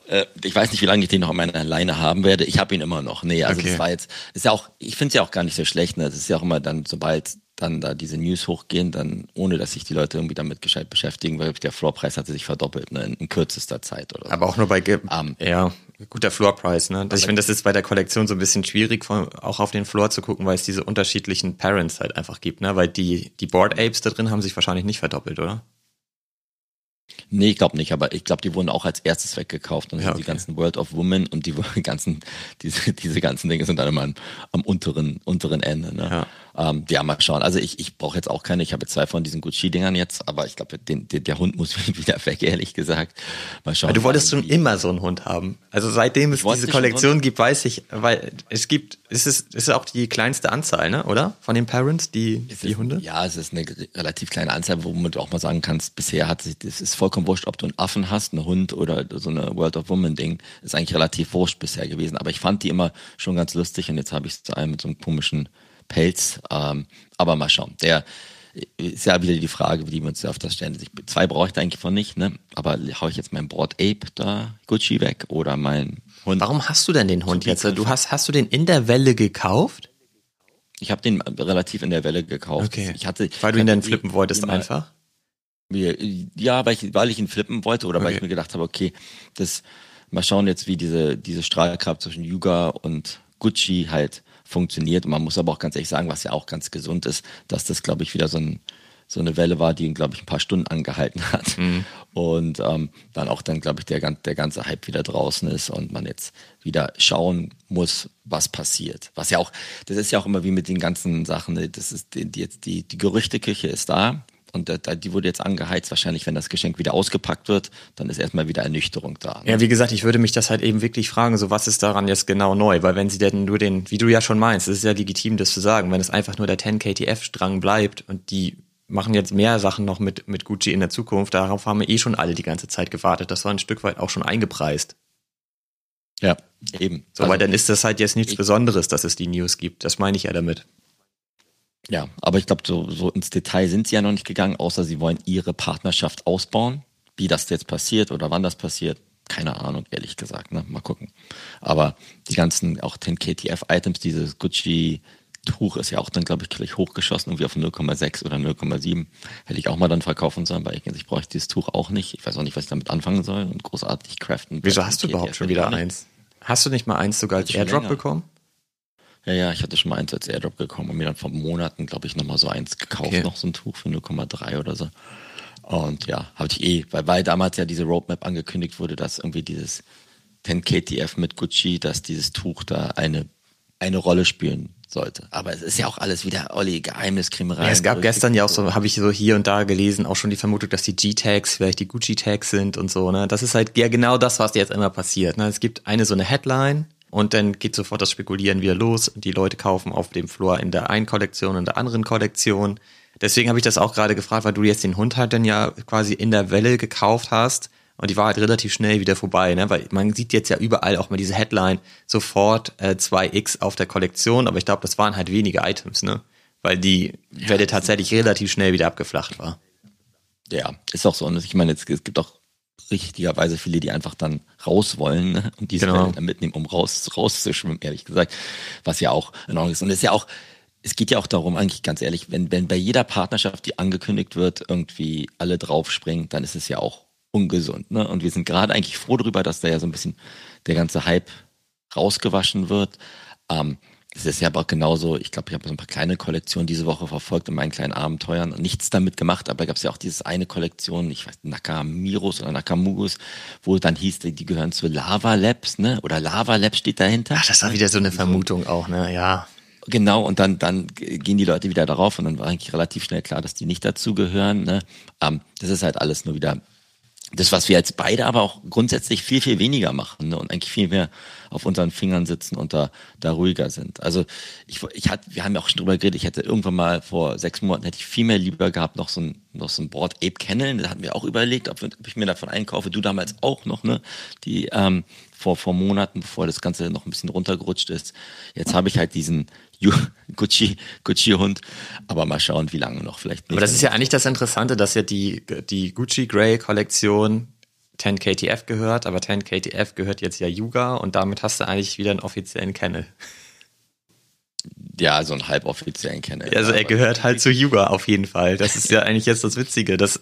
Äh, ich weiß nicht, wie lange ich den noch an meiner Leine haben werde. Ich habe ihn immer noch. Nee, also okay. das war jetzt, ist ja auch, ich finde es ja auch gar nicht so schlecht. Ne? Das ist ja auch immer dann, sobald dann da diese News hochgehen, dann ohne dass sich die Leute irgendwie damit gescheit beschäftigen, weil der Floorpreis hatte sich verdoppelt ne, in, in kürzester Zeit oder so. Aber auch nur bei Ge um, ja guter Floorpreis. Ne? ich finde, das ist bei der Kollektion so ein bisschen schwierig, auch auf den Floor zu gucken, weil es diese unterschiedlichen Parents halt einfach gibt. Ne? Weil die die Board Apes da drin haben sich wahrscheinlich nicht verdoppelt, oder? Nee, ich glaube nicht, aber ich glaube, die wurden auch als erstes weggekauft und ja, okay. die ganzen World of Women und die ganzen, diese, diese ganzen Dinge sind dann immer am, am unteren, unteren Ende. Ne? Ja. Ähm, ja, mal schauen. Also ich, ich brauche jetzt auch keine, ich habe zwei von diesen Gucci-Dingern jetzt, aber ich glaube, der Hund muss wieder weg, ehrlich gesagt. Mal schauen. Aber du wolltest schon immer so einen Hund haben. Also seitdem es diese Kollektion gibt, weiß ich, weil es gibt, es ist, es ist auch die kleinste Anzahl, ne, oder? Von den Parents, die, die ist, Hunde? Ja, es ist eine relativ kleine Anzahl, wo du auch mal sagen kannst, bisher hat sich, das ist vollkommen wurscht, ob du einen Affen hast, einen Hund oder so eine World of Women Ding, ist eigentlich relativ wurscht bisher gewesen. Aber ich fand die immer schon ganz lustig und jetzt habe ich es zu einem mit so einem komischen Pelz. Ähm, aber mal schauen. Der ist ja wieder die Frage, wie wir uns auf das stellen. Zwei brauche ich da eigentlich von nicht, ne? Aber hau ich jetzt mein Board Ape da Gucci weg oder mein Hund? Warum hast du denn den Hund jetzt? Du hast, hast du den in der Welle gekauft? Ich habe den relativ in der Welle gekauft. Okay. Ich hatte, weil du ihn dann flippen wolltest einfach? Ja, weil ich, weil ich ihn flippen wollte oder okay. weil ich mir gedacht habe, okay, das mal schauen jetzt, wie diese, diese Strahlkraft zwischen Yuga und Gucci halt funktioniert. Und man muss aber auch ganz ehrlich sagen, was ja auch ganz gesund ist, dass das, glaube ich, wieder so, ein, so eine Welle war, die ihn, glaube ich, ein paar Stunden angehalten hat. Mhm. Und ähm, dann auch dann, glaube ich, der, der ganze Hype wieder draußen ist und man jetzt wieder schauen muss, was passiert. Was ja auch, das ist ja auch immer wie mit den ganzen Sachen, ne, das ist die, die, die, die Gerüchteküche ist da, und die wurde jetzt angeheizt. Wahrscheinlich, wenn das Geschenk wieder ausgepackt wird, dann ist erstmal wieder Ernüchterung da. Ne? Ja, wie gesagt, ich würde mich das halt eben wirklich fragen, so was ist daran jetzt genau neu? Weil wenn sie denn nur den, wie du ja schon meinst, es ist ja legitim, das zu sagen, wenn es einfach nur der 10KTF-Strang bleibt und die machen jetzt mehr Sachen noch mit, mit Gucci in der Zukunft, darauf haben wir eh schon alle die ganze Zeit gewartet. Das war ein Stück weit auch schon eingepreist. Ja, eben. So, also, weil dann ist das halt jetzt nichts Besonderes, dass es die News gibt. Das meine ich ja damit. Ja, aber ich glaube, so, so ins Detail sind sie ja noch nicht gegangen, außer sie wollen ihre Partnerschaft ausbauen. Wie das jetzt passiert oder wann das passiert, keine Ahnung, ehrlich gesagt. Ne? Mal gucken. Aber die ganzen, auch 10 KTF-Items, dieses Gucci Tuch ist ja auch dann, glaube ich, gleich hochgeschossen, irgendwie auf 0,6 oder 0,7. Hätte ich auch mal dann verkaufen sollen, weil ich, ich brauche dieses Tuch auch nicht. Ich weiß auch nicht, was ich damit anfangen soll und großartig craften. Wieso hast du überhaupt schon wieder eins? Hast du nicht mal eins sogar als Airdrop länger. bekommen? Ja, ja, ich hatte schon mal eins als Airdrop bekommen und mir dann vor Monaten, glaube ich, nochmal so eins gekauft, okay. noch so ein Tuch für 0,3 oder so. Und ja, habe ich eh, weil, weil damals ja diese Roadmap angekündigt wurde, dass irgendwie dieses 10 KTF mit Gucci, dass dieses Tuch da eine, eine Rolle spielen sollte. Aber es ist ja auch alles wieder Olli Geheimniskrimerei. Ja, es gab gestern ja auch so, habe ich so hier und da gelesen, auch schon die Vermutung, dass die G-Tags vielleicht die Gucci-Tags sind und so. Ne, das ist halt ja genau das, was jetzt immer passiert. Ne, es gibt eine so eine Headline und dann geht sofort das Spekulieren wieder los. Die Leute kaufen auf dem Floor in der einen Kollektion und der anderen Kollektion. Deswegen habe ich das auch gerade gefragt, weil du jetzt den Hund halt dann ja quasi in der Welle gekauft hast. Und die war halt relativ schnell wieder vorbei, ne? Weil man sieht jetzt ja überall auch mal diese Headline, sofort äh, 2x auf der Kollektion, aber ich glaube, das waren halt wenige Items, ne? Weil die ja, Welle tatsächlich relativ schnell wieder abgeflacht war. Ja, ist auch so. Und ich meine, es, es gibt auch richtigerweise viele, die einfach dann raus wollen ne? und diese genau. dann mitnehmen, um raus, rauszuschwimmen, ehrlich gesagt. Was ja auch in Ordnung ist. Und es ist ja auch, es geht ja auch darum, eigentlich ganz ehrlich, wenn, wenn bei jeder Partnerschaft, die angekündigt wird, irgendwie alle draufspringen, dann ist es ja auch ungesund. Ne? Und wir sind gerade eigentlich froh darüber, dass da ja so ein bisschen der ganze Hype rausgewaschen wird. Ähm, es ist ja aber auch genauso, ich glaube, ich habe so ein paar kleine Kollektionen diese Woche verfolgt in meinen kleinen Abenteuern und nichts damit gemacht, aber da gab es ja auch dieses eine Kollektion, ich weiß, Nakamiros oder Nakamugus, wo dann hieß, die gehören zu Lava Labs, ne? Oder Lava Labs steht dahinter. Ach, das war wieder so eine Vermutung auch, ne? Ja. Genau, und dann, dann gehen die Leute wieder darauf und dann war eigentlich relativ schnell klar, dass die nicht dazugehören. Ne? Ähm, das ist halt alles nur wieder das, was wir jetzt beide aber auch grundsätzlich viel, viel weniger machen ne? und eigentlich viel mehr auf unseren Fingern sitzen und da, da ruhiger sind. Also ich, ich hatte, wir haben ja auch schon drüber geredet, ich hätte irgendwann mal vor sechs Monaten hätte ich viel mehr lieber gehabt, noch so ein, noch so ein Board Ape Kennel. Da hatten wir auch überlegt, ob, ob ich mir davon einkaufe. Du damals auch noch, ne? Die ähm, vor, vor Monaten, bevor das Ganze noch ein bisschen runtergerutscht ist. Jetzt habe ich halt diesen Gucci, Gucci-Hund. Aber mal schauen, wie lange noch vielleicht. Nicht. Aber das ist ja eigentlich das Interessante, dass ja die, die Gucci Grey Kollektion 10 KTF gehört, aber 10 KTF gehört jetzt ja Yuga und damit hast du eigentlich wieder einen offiziellen Kennel. Ja, so einen halboffiziellen Kennel. Also er gehört halt zu Yuga auf jeden Fall. Das ist ja eigentlich jetzt das Witzige, dass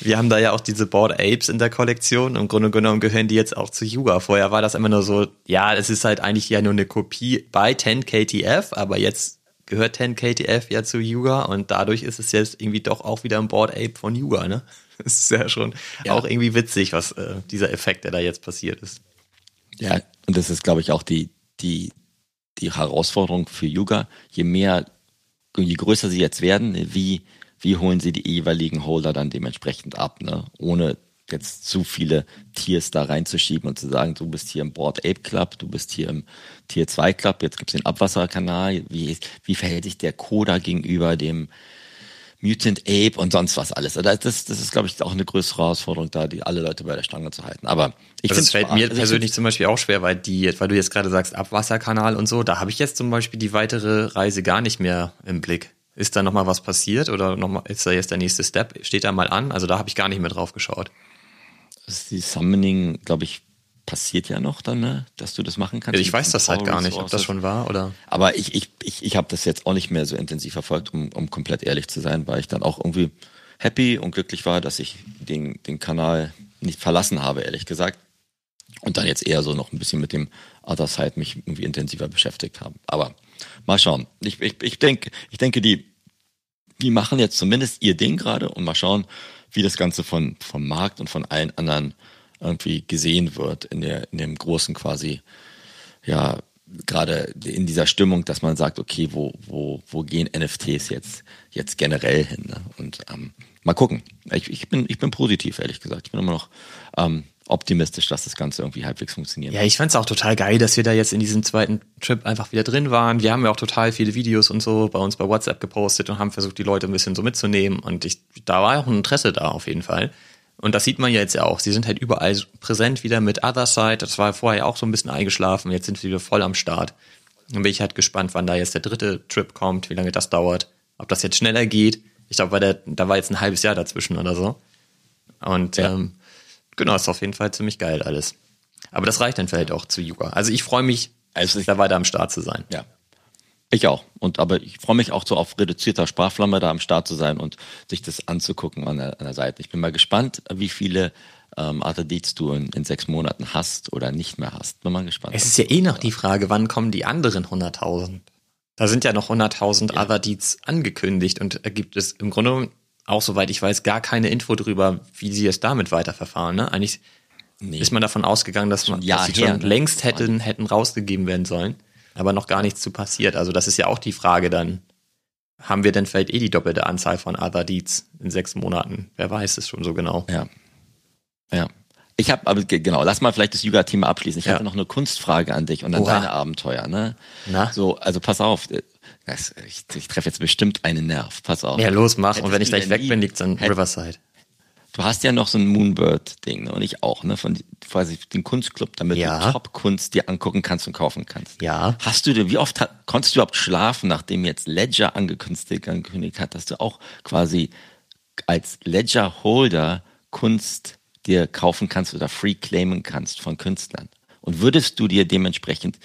wir haben da ja auch diese Board Apes in der Kollektion. Im Grunde genommen gehören die jetzt auch zu Yuga. Vorher war das immer nur so, ja, es ist halt eigentlich ja nur eine Kopie bei 10KTF, aber jetzt gehört 10KTF ja zu Yuga und dadurch ist es jetzt irgendwie doch auch wieder ein Board Ape von Yuga, ne? Das ist ja schon ja. auch irgendwie witzig, was äh, dieser Effekt, der da jetzt passiert ist. Ja, und das ist, glaube ich, auch die, die, die Herausforderung für Yuga. Je mehr, je größer sie jetzt werden, wie wie holen sie die jeweiligen Holder dann dementsprechend ab, ne? ohne jetzt zu viele Tiers da reinzuschieben und zu sagen, du bist hier im Board Ape Club, du bist hier im Tier 2 Club, jetzt gibt's den Abwasserkanal, wie, wie verhält sich der Coda gegenüber dem Mutant Ape und sonst was alles. Also das, das ist, glaube ich, auch eine größere Herausforderung, da die alle Leute bei der Stange zu halten. Aber ich also es fällt mir also persönlich zum Beispiel auch schwer, weil die, weil du jetzt gerade sagst Abwasserkanal und so, da habe ich jetzt zum Beispiel die weitere Reise gar nicht mehr im Blick. Ist da nochmal was passiert oder noch mal, ist da jetzt der nächste Step? Steht da mal an? Also da habe ich gar nicht mehr drauf geschaut. Also die Summoning, glaube ich, passiert ja noch dann, ne? dass du das machen kannst. Ich weiß das halt gar nicht, ob das schon war oder. Aber ich, ich, ich, ich habe das jetzt auch nicht mehr so intensiv verfolgt, um, um komplett ehrlich zu sein, weil ich dann auch irgendwie happy und glücklich war, dass ich den, den Kanal nicht verlassen habe, ehrlich gesagt. Und dann jetzt eher so noch ein bisschen mit dem Other Side mich irgendwie intensiver beschäftigt haben. Aber mal schauen. Ich, ich, ich, denke, ich denke, die, die machen jetzt zumindest ihr Ding gerade und mal schauen, wie das Ganze von, vom Markt und von allen anderen irgendwie gesehen wird in der, in dem großen quasi, ja, gerade in dieser Stimmung, dass man sagt, okay, wo, wo, wo gehen NFTs jetzt, jetzt generell hin? Ne? Und ähm, mal gucken. Ich, ich, bin, ich bin positiv, ehrlich gesagt. Ich bin immer noch ähm, optimistisch, dass das Ganze irgendwie halbwegs funktioniert. Ja, ich fand es auch total geil, dass wir da jetzt in diesem zweiten Trip einfach wieder drin waren. Wir haben ja auch total viele Videos und so bei uns bei WhatsApp gepostet und haben versucht, die Leute ein bisschen so mitzunehmen. Und ich, da war auch ein Interesse da auf jeden Fall. Und das sieht man ja jetzt ja auch. Sie sind halt überall präsent wieder mit Other Side. Das war vorher auch so ein bisschen eingeschlafen. Jetzt sind sie wieder voll am Start. Dann bin ich halt gespannt, wann da jetzt der dritte Trip kommt, wie lange das dauert. Ob das jetzt schneller geht. Ich glaube, da war jetzt ein halbes Jahr dazwischen oder so. Und ja. ähm, Genau, ist auf jeden Fall ziemlich geil alles. Aber das reicht dann vielleicht auch zu Yuga. Also ich freue mich, also da weiter am Start zu sein. Ja. Ich auch. Und aber ich freue mich auch so auf reduzierter Sprachflamme da am Start zu sein und sich das anzugucken an der, an der Seite. Ich bin mal gespannt, wie viele ähm, Deeds du in, in, sechs Monaten hast oder nicht mehr hast. Bin mal gespannt. Es ist ja eh noch die Frage, wann kommen die anderen 100.000? Da sind ja noch 100.000 ja. Deeds angekündigt und gibt es im Grunde auch, soweit ich weiß, gar keine Info darüber, wie sie es damit weiterverfahren. Ne? Eigentlich nee. ist man davon ausgegangen, dass, man, dass sie schon ne? längst hätten, hätten rausgegeben werden sollen aber noch gar nichts zu passiert. Also das ist ja auch die Frage dann, haben wir denn vielleicht eh die doppelte Anzahl von Other Deeds in sechs Monaten? Wer weiß es schon so genau. Ja. Ja. Ich habe, aber genau, lass mal vielleicht das Yuga-Thema abschließen. Ich ja. hatte noch eine Kunstfrage an dich und an Oha. deine Abenteuer. Ne? Na? So, also pass auf, das, ich, ich treffe jetzt bestimmt einen Nerv. Pass auf. Ja, los, mach. Hättest und wenn ich gleich weg bin, liegt's an Riverside du hast ja noch so ein Moonbird-Ding, ne? Und ich auch, ne? Von quasi den Kunstclub, damit ja. du Top-Kunst dir angucken kannst und kaufen kannst. Ja. Hast du denn, wie oft hat, konntest du überhaupt schlafen, nachdem jetzt Ledger angekündigt, angekündigt hat, dass du auch quasi als Ledger-Holder Kunst dir kaufen kannst oder free claimen kannst von Künstlern? Und würdest du dir dementsprechend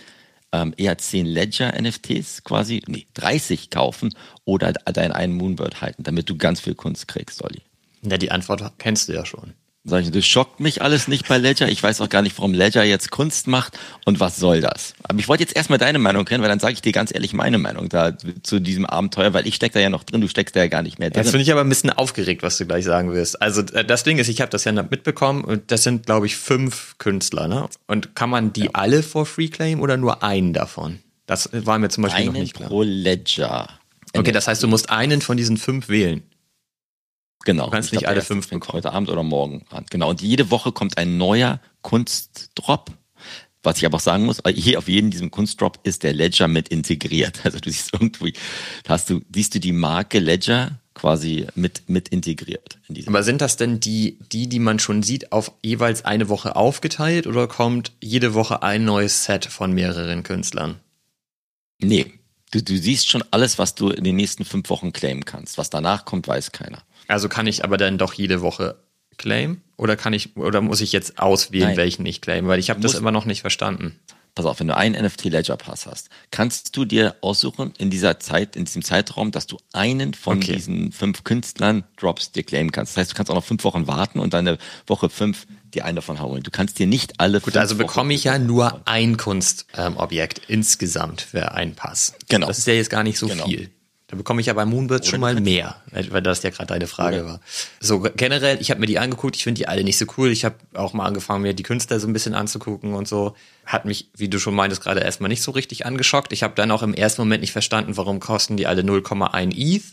ähm, eher 10 Ledger-NFTs quasi, nee, 30 kaufen oder deinen einen Moonbird halten, damit du ganz viel Kunst kriegst, Olli? Ja, die Antwort kennst du ja schon. Sag ich, das schockt mich alles nicht bei Ledger. Ich weiß auch gar nicht, warum Ledger jetzt Kunst macht und was soll das. Aber ich wollte jetzt erstmal deine Meinung kennen, weil dann sage ich dir ganz ehrlich meine Meinung da zu diesem Abenteuer, weil ich steck da ja noch drin, du steckst da ja gar nicht mehr drin. Jetzt bin ich aber ein bisschen aufgeregt, was du gleich sagen wirst. Also äh, das Ding ist, ich habe das ja mitbekommen und das sind, glaube ich, fünf Künstler. Ne? Und kann man die ja. alle for free claim oder nur einen davon? Das war mir zum Beispiel einen noch nicht klar. pro Ledger. Okay, das heißt, du musst einen von diesen fünf wählen. Genau. Du kannst nicht glaub, alle fünf bekommen. Heute Abend oder morgen. Genau. Und jede Woche kommt ein neuer Kunstdrop. Was ich aber auch sagen muss, hier auf jedem diesem Kunstdrop ist der Ledger mit integriert. Also du siehst irgendwie, hast du, siehst du die Marke Ledger quasi mit, mit integriert. aber sind das denn die, die, die man schon sieht, auf jeweils eine Woche aufgeteilt oder kommt jede Woche ein neues Set von mehreren Künstlern? Nee. Du, du siehst schon alles, was du in den nächsten fünf Wochen claimen kannst. Was danach kommt, weiß keiner. Also kann ich aber dann doch jede Woche claim oder kann ich oder muss ich jetzt auswählen, Nein. welchen ich claim, weil ich habe das immer noch nicht verstanden. Pass auf, wenn du einen NFT Ledger Pass hast, kannst du dir aussuchen in dieser Zeit, in diesem Zeitraum, dass du einen von okay. diesen fünf Künstlern Drops dir claimen kannst. Das heißt, du kannst auch noch fünf Wochen warten und dann eine Woche fünf dir einen davon holen. Du kannst dir nicht alle. Gut, also bekomme ich ja nur ein Kunstobjekt ähm, insgesamt für einen Pass. Genau. Das ist ja jetzt gar nicht so genau. viel. Da bekomme ich ja bei Moonbirds schon mal mehr, weil das ja gerade deine Frage Oder? war. So generell, ich habe mir die angeguckt, ich finde die alle nicht so cool. Ich habe auch mal angefangen, mir die Künstler so ein bisschen anzugucken und so. Hat mich, wie du schon meintest, gerade erstmal nicht so richtig angeschockt. Ich habe dann auch im ersten Moment nicht verstanden, warum kosten die alle 0,1 ETH.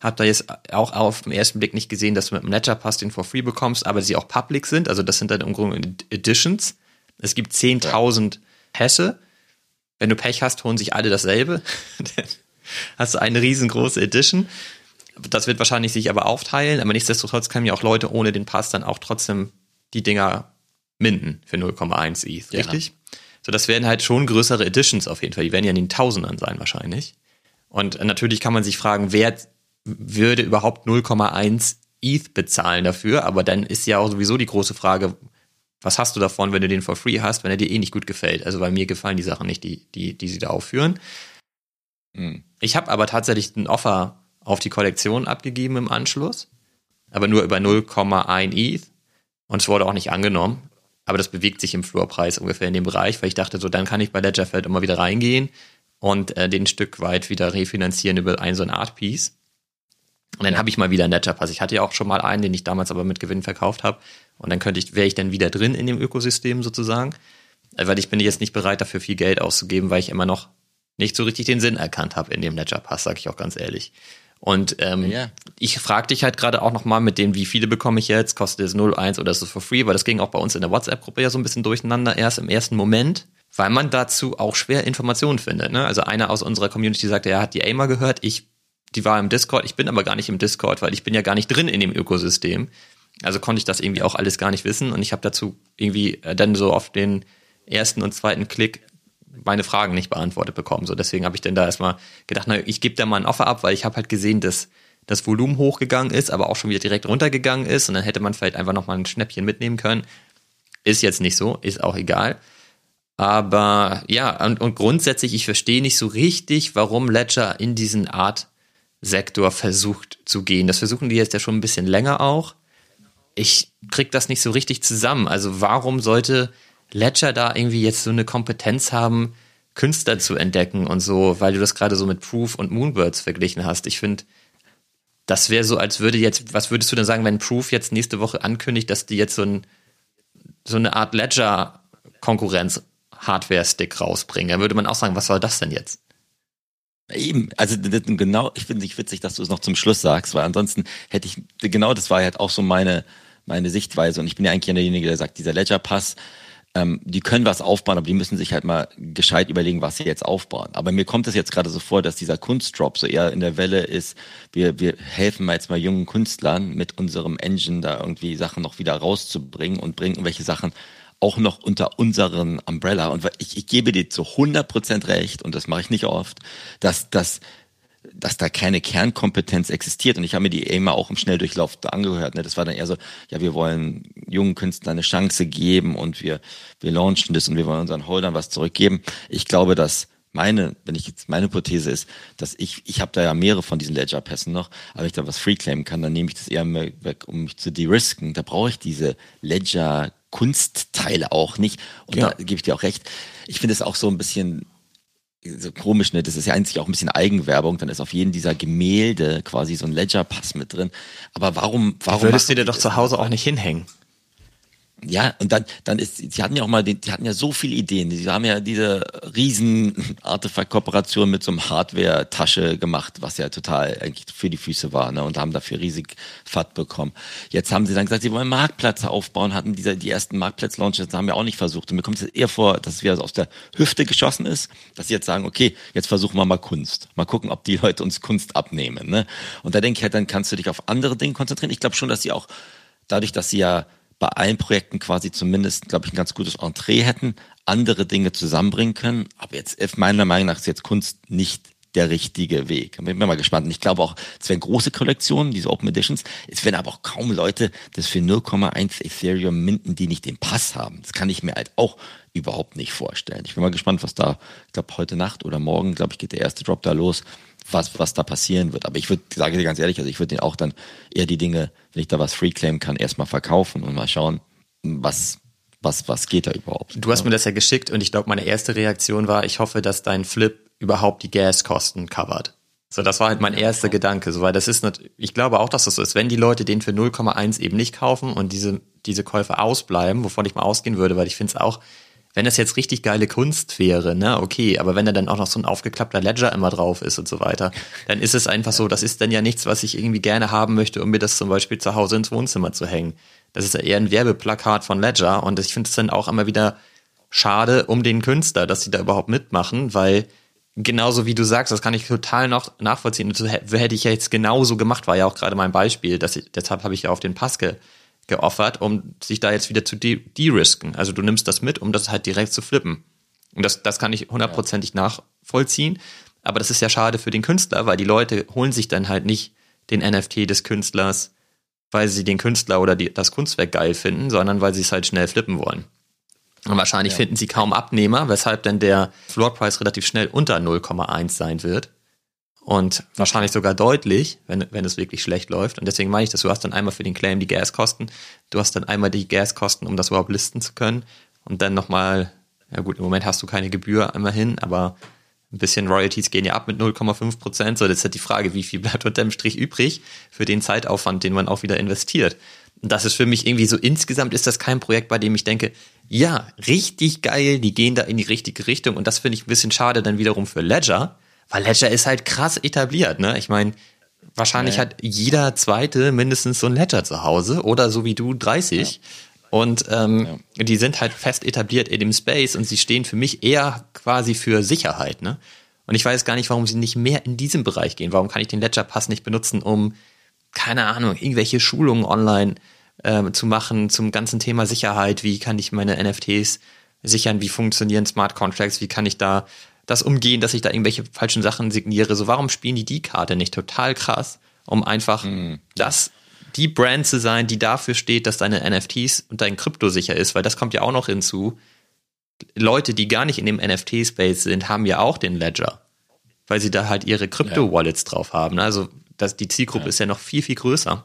Hab da jetzt auch auf den ersten Blick nicht gesehen, dass du mit dem Ledger Pass den for free bekommst, aber sie auch public sind. Also das sind dann im Grunde Editions. Es gibt 10.000 Pässe. Wenn du Pech hast, holen sich alle dasselbe. hast du eine riesengroße Edition. Das wird wahrscheinlich sich aber aufteilen, aber nichtsdestotrotz können ja auch Leute ohne den Pass dann auch trotzdem die Dinger minden für 0,1 ETH, richtig? Ja. So, das werden halt schon größere Editions auf jeden Fall. Die werden ja in den Tausendern sein wahrscheinlich. Und natürlich kann man sich fragen, wer würde überhaupt 0,1 ETH bezahlen dafür? Aber dann ist ja auch sowieso die große Frage, was hast du davon, wenn du den for free hast, wenn er dir eh nicht gut gefällt? Also bei mir gefallen die Sachen nicht, die, die, die sie da aufführen. Mhm. Ich habe aber tatsächlich ein Offer auf die Kollektion abgegeben im Anschluss, aber nur über 0,1 ETH und es wurde auch nicht angenommen. Aber das bewegt sich im Floorpreis ungefähr in dem Bereich, weil ich dachte, so dann kann ich bei Ledgerfeld immer wieder reingehen und äh, den Stück weit wieder refinanzieren über ein so ein Art Piece. Und dann habe ich mal wieder einen Ledger Pass. Ich hatte ja auch schon mal einen, den ich damals aber mit Gewinn verkauft habe. Und dann könnte ich, wäre ich dann wieder drin in dem Ökosystem sozusagen. Weil ich bin jetzt nicht bereit, dafür viel Geld auszugeben, weil ich immer noch nicht so richtig den Sinn erkannt habe in dem Ledger Pass, sag ich auch ganz ehrlich. Und ähm, ja. ich frage dich halt gerade auch nochmal mit dem, wie viele bekomme ich jetzt, kostet es 0, 1 oder ist es for free, weil das ging auch bei uns in der WhatsApp-Gruppe ja so ein bisschen durcheinander erst im ersten Moment, weil man dazu auch schwer Informationen findet. Ne? Also einer aus unserer Community sagte, er hat die AIMA gehört, ich, die war im Discord, ich bin aber gar nicht im Discord, weil ich bin ja gar nicht drin in dem Ökosystem. Also konnte ich das irgendwie auch alles gar nicht wissen und ich habe dazu irgendwie äh, dann so auf den ersten und zweiten Klick meine Fragen nicht beantwortet bekommen. So deswegen habe ich dann da erstmal gedacht, na, ich gebe da mal ein Offer ab, weil ich habe halt gesehen, dass das Volumen hochgegangen ist, aber auch schon wieder direkt runtergegangen ist und dann hätte man vielleicht einfach noch mal ein Schnäppchen mitnehmen können. Ist jetzt nicht so, ist auch egal. Aber ja, und, und grundsätzlich, ich verstehe nicht so richtig, warum Ledger in diesen Art-Sektor versucht zu gehen. Das versuchen die jetzt ja schon ein bisschen länger auch. Ich krieg das nicht so richtig zusammen. Also warum sollte Ledger da irgendwie jetzt so eine Kompetenz haben, Künstler zu entdecken und so, weil du das gerade so mit Proof und Moonbirds verglichen hast. Ich finde, das wäre so, als würde jetzt, was würdest du denn sagen, wenn Proof jetzt nächste Woche ankündigt, dass die jetzt so, ein, so eine Art Ledger-Konkurrenz Hardware-Stick rausbringen. Da würde man auch sagen, was soll das denn jetzt? Eben, also genau, ich finde es witzig, dass du es noch zum Schluss sagst, weil ansonsten hätte ich, genau das war halt auch so meine, meine Sichtweise und ich bin ja eigentlich derjenige, der sagt, dieser Ledger-Pass, ähm, die können was aufbauen, aber die müssen sich halt mal gescheit überlegen, was sie jetzt aufbauen. Aber mir kommt es jetzt gerade so vor, dass dieser Kunstdrop so eher in der Welle ist, wir, wir helfen mal jetzt mal jungen Künstlern mit unserem Engine da irgendwie Sachen noch wieder rauszubringen und bringen irgendwelche Sachen auch noch unter unseren Umbrella. Und ich, ich gebe dir zu 100% recht, und das mache ich nicht oft, dass, dass, dass da keine Kernkompetenz existiert. Und ich habe mir die immer auch im Schnelldurchlauf angehört. Ne? Das war dann eher so, ja, wir wollen jungen Künstlern eine Chance geben und wir, wir launchen das und wir wollen unseren Holdern was zurückgeben. Ich glaube, dass meine, wenn ich jetzt meine Hypothese ist, dass ich, ich habe da ja mehrere von diesen Ledger-Pässen noch, aber wenn ich da was freeclaimen kann, dann nehme ich das eher weg, um mich zu de-risken. Da brauche ich diese Ledger Kunstteile auch nicht. Und ja. da gebe ich dir auch recht. Ich finde es auch so ein bisschen so komisch, ne? Das ist ja eigentlich auch ein bisschen Eigenwerbung. Dann ist auf jedem dieser Gemälde quasi so ein Ledger-Pass mit drin. Aber warum, warum? Würdest du dir doch zu Hause auch nicht hinhängen? Ja, und dann, dann ist, sie hatten ja auch mal, die, hatten ja so viele Ideen. Sie haben ja diese riesen Artefakt-Kooperation mit so einem Hardware-Tasche gemacht, was ja total eigentlich für die Füße war, ne, und haben dafür riesig Fat bekommen. Jetzt haben sie dann gesagt, sie wollen Marktplätze aufbauen, hatten diese, die ersten Marktplatz-Launches, haben wir auch nicht versucht. Und mir kommt es eher vor, dass es wieder aus der Hüfte geschossen ist, dass sie jetzt sagen, okay, jetzt versuchen wir mal Kunst. Mal gucken, ob die Leute uns Kunst abnehmen, ne. Und da denke ich halt, dann kannst du dich auf andere Dinge konzentrieren. Ich glaube schon, dass sie auch, dadurch, dass sie ja bei allen Projekten quasi zumindest, glaube ich, ein ganz gutes Entree hätten, andere Dinge zusammenbringen können. Aber jetzt, meiner Meinung nach, ist jetzt Kunst nicht der richtige Weg. Ich bin mal gespannt. Und ich glaube auch, es werden große Kollektionen, diese Open Editions. Es werden aber auch kaum Leute das für 0,1 Ethereum minden, die nicht den Pass haben. Das kann ich mir halt auch überhaupt nicht vorstellen. Ich bin mal gespannt, was da, ich glaube, heute Nacht oder morgen, glaube ich, geht der erste Drop da los was, was da passieren wird. Aber ich würde, sage dir ganz ehrlich, also ich würde den auch dann eher die Dinge, wenn ich da was free claim kann, erstmal verkaufen und mal schauen, was, was, was geht da überhaupt. Du hast mir das ja geschickt und ich glaube, meine erste Reaktion war, ich hoffe, dass dein Flip überhaupt die Gaskosten covert. So, das war halt mein erster Gedanke, so, weil das ist nicht, ich glaube auch, dass das so ist, wenn die Leute den für 0,1 eben nicht kaufen und diese, diese Käufe ausbleiben, wovon ich mal ausgehen würde, weil ich finde es auch, wenn das jetzt richtig geile Kunst wäre, ne, okay, aber wenn da dann auch noch so ein aufgeklappter Ledger immer drauf ist und so weiter, dann ist es einfach so, das ist dann ja nichts, was ich irgendwie gerne haben möchte, um mir das zum Beispiel zu Hause ins Wohnzimmer zu hängen. Das ist ja eher ein Werbeplakat von Ledger und ich finde es dann auch immer wieder schade um den Künstler, dass sie da überhaupt mitmachen, weil genauso wie du sagst, das kann ich total noch nachvollziehen. Das hätte ich ja jetzt genauso gemacht, war ja auch gerade mein Beispiel, ich, deshalb habe ich ja auf den Pass ge geoffert, um sich da jetzt wieder zu de-risken. Also du nimmst das mit, um das halt direkt zu flippen. Und das, das kann ich hundertprozentig nachvollziehen. Aber das ist ja schade für den Künstler, weil die Leute holen sich dann halt nicht den NFT des Künstlers, weil sie den Künstler oder die, das Kunstwerk geil finden, sondern weil sie es halt schnell flippen wollen. Und wahrscheinlich ja. finden sie kaum Abnehmer, weshalb dann der Floorpreis relativ schnell unter 0,1 sein wird und wahrscheinlich sogar deutlich, wenn, wenn es wirklich schlecht läuft. Und deswegen meine ich, dass du hast dann einmal für den Claim die Gaskosten, du hast dann einmal die Gaskosten, um das überhaupt listen zu können und dann nochmal, ja gut, im Moment hast du keine Gebühr immerhin, aber ein bisschen Royalties gehen ja ab mit 0,5 Prozent. So, das ist halt die Frage, wie viel bleibt unterm Strich übrig für den Zeitaufwand, den man auch wieder investiert. Und das ist für mich irgendwie so, insgesamt ist das kein Projekt, bei dem ich denke, ja, richtig geil, die gehen da in die richtige Richtung. Und das finde ich ein bisschen schade dann wiederum für Ledger, weil Ledger ist halt krass etabliert, ne? Ich meine, wahrscheinlich ja. hat jeder Zweite mindestens so ein Ledger zu Hause oder so wie du 30. Ja. Und ähm, ja. die sind halt fest etabliert in dem Space und sie stehen für mich eher quasi für Sicherheit, ne? Und ich weiß gar nicht, warum sie nicht mehr in diesem Bereich gehen. Warum kann ich den Ledger Pass nicht benutzen, um, keine Ahnung, irgendwelche Schulungen online äh, zu machen zum ganzen Thema Sicherheit? Wie kann ich meine NFTs sichern? Wie funktionieren Smart Contracts? Wie kann ich da das umgehen, dass ich da irgendwelche falschen Sachen signiere. So, warum spielen die die Karte nicht total krass, um einfach mhm. das die Brand zu sein, die dafür steht, dass deine NFTs und dein Krypto sicher ist, weil das kommt ja auch noch hinzu. Leute, die gar nicht in dem NFT-Space sind, haben ja auch den Ledger, weil sie da halt ihre Krypto-Wallets drauf haben. Also das, die Zielgruppe ja. ist ja noch viel, viel größer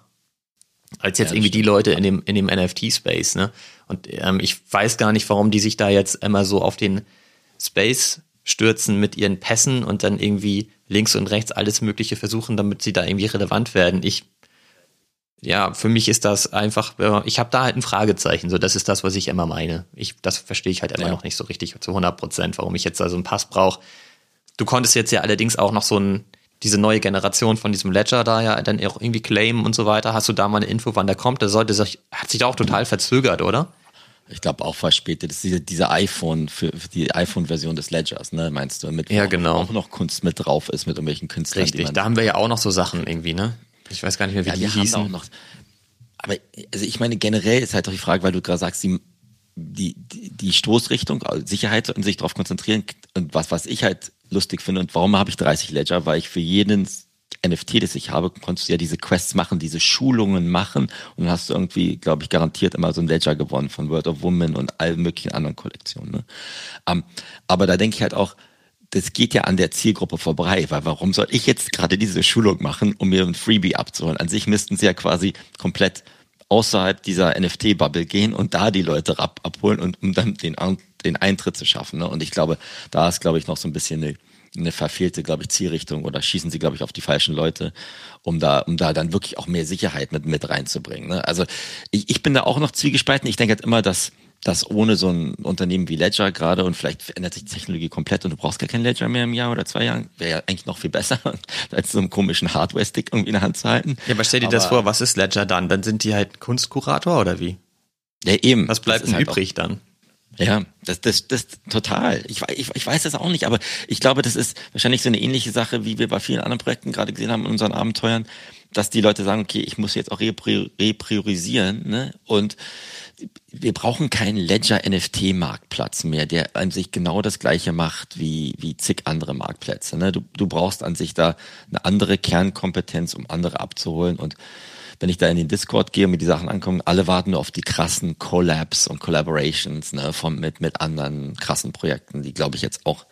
als jetzt ja, irgendwie die Leute in dem, in dem NFT-Space. Ne? Und ähm, ich weiß gar nicht, warum die sich da jetzt immer so auf den Space stürzen mit ihren Pässen und dann irgendwie links und rechts alles Mögliche versuchen, damit sie da irgendwie relevant werden. Ich ja, für mich ist das einfach, ich habe da halt ein Fragezeichen, so das ist das, was ich immer meine. Ich, das verstehe ich halt immer ja. noch nicht so richtig zu 100 Prozent, warum ich jetzt da so einen Pass brauche. Du konntest jetzt ja allerdings auch noch so ein, diese neue Generation von diesem Ledger da ja dann auch irgendwie claimen und so weiter. Hast du da mal eine Info, wann der kommt? Der sollte sich, hat sich da auch total verzögert, oder? Ich glaube auch verspätet. Das ist diese, diese iPhone für, für die iPhone-Version des Ledgers, ne? Meinst du? Mit ja, genau. Auch noch Kunst mit drauf ist mit irgendwelchen Künstlern. Richtig. Da haben wir ja auch noch so Sachen irgendwie, ne? Ich weiß gar nicht mehr, wie ja, die hießen. Auch noch, aber also ich meine, generell ist halt doch die Frage, weil du gerade sagst, die, die, die Stoßrichtung, also Sicherheit und sich darauf konzentrieren und was, was ich halt lustig finde und warum habe ich 30 Ledger, weil ich für jeden NFT, das ich habe, konntest du ja diese Quests machen, diese Schulungen machen und dann hast du irgendwie, glaube ich, garantiert immer so ein Ledger gewonnen von World of Women und allen möglichen anderen Kollektionen. Ne? Um, ähm, aber da denke ich halt auch, das geht ja an der Zielgruppe vorbei, weil warum soll ich jetzt gerade diese Schulung machen, um mir ein Freebie abzuholen? An sich müssten sie ja quasi komplett außerhalb dieser NFT-Bubble gehen und da die Leute ab, abholen und um dann den, den Eintritt zu schaffen. Ne? Und ich glaube, da ist, glaube ich, noch so ein bisschen eine, eine verfehlte, glaube ich, Zielrichtung oder schießen sie, glaube ich, auf die falschen Leute, um da, um da dann wirklich auch mehr Sicherheit mit, mit reinzubringen. Ne? Also ich, ich bin da auch noch zwiegespalten. Ich denke halt immer, dass dass ohne so ein Unternehmen wie Ledger gerade und vielleicht verändert sich die Technologie komplett und du brauchst gar keinen Ledger mehr im Jahr oder zwei Jahren, wäre ja eigentlich noch viel besser, als so einen komischen Hardware-Stick irgendwie in der Hand zu halten. Ja, aber stell dir aber, das vor, was ist Ledger dann? Dann sind die halt Kunstkurator oder wie? Ja, eben. Was bleibt denn halt übrig dann? Ja, das, das, das total. Ich, ich, ich weiß das auch nicht, aber ich glaube, das ist wahrscheinlich so eine ähnliche Sache, wie wir bei vielen anderen Projekten gerade gesehen haben in unseren Abenteuern, dass die Leute sagen, okay, ich muss jetzt auch repriorisieren, ne? Und wir brauchen keinen Ledger-NFT-Marktplatz mehr, der an sich genau das gleiche macht wie, wie zig andere Marktplätze. Ne? Du, du brauchst an sich da eine andere Kernkompetenz, um andere abzuholen. Und wenn ich da in den Discord gehe und mir die Sachen angucke, alle warten nur auf die krassen Collabs und Collaborations ne, von, mit, mit anderen krassen Projekten, die, glaube ich, jetzt auch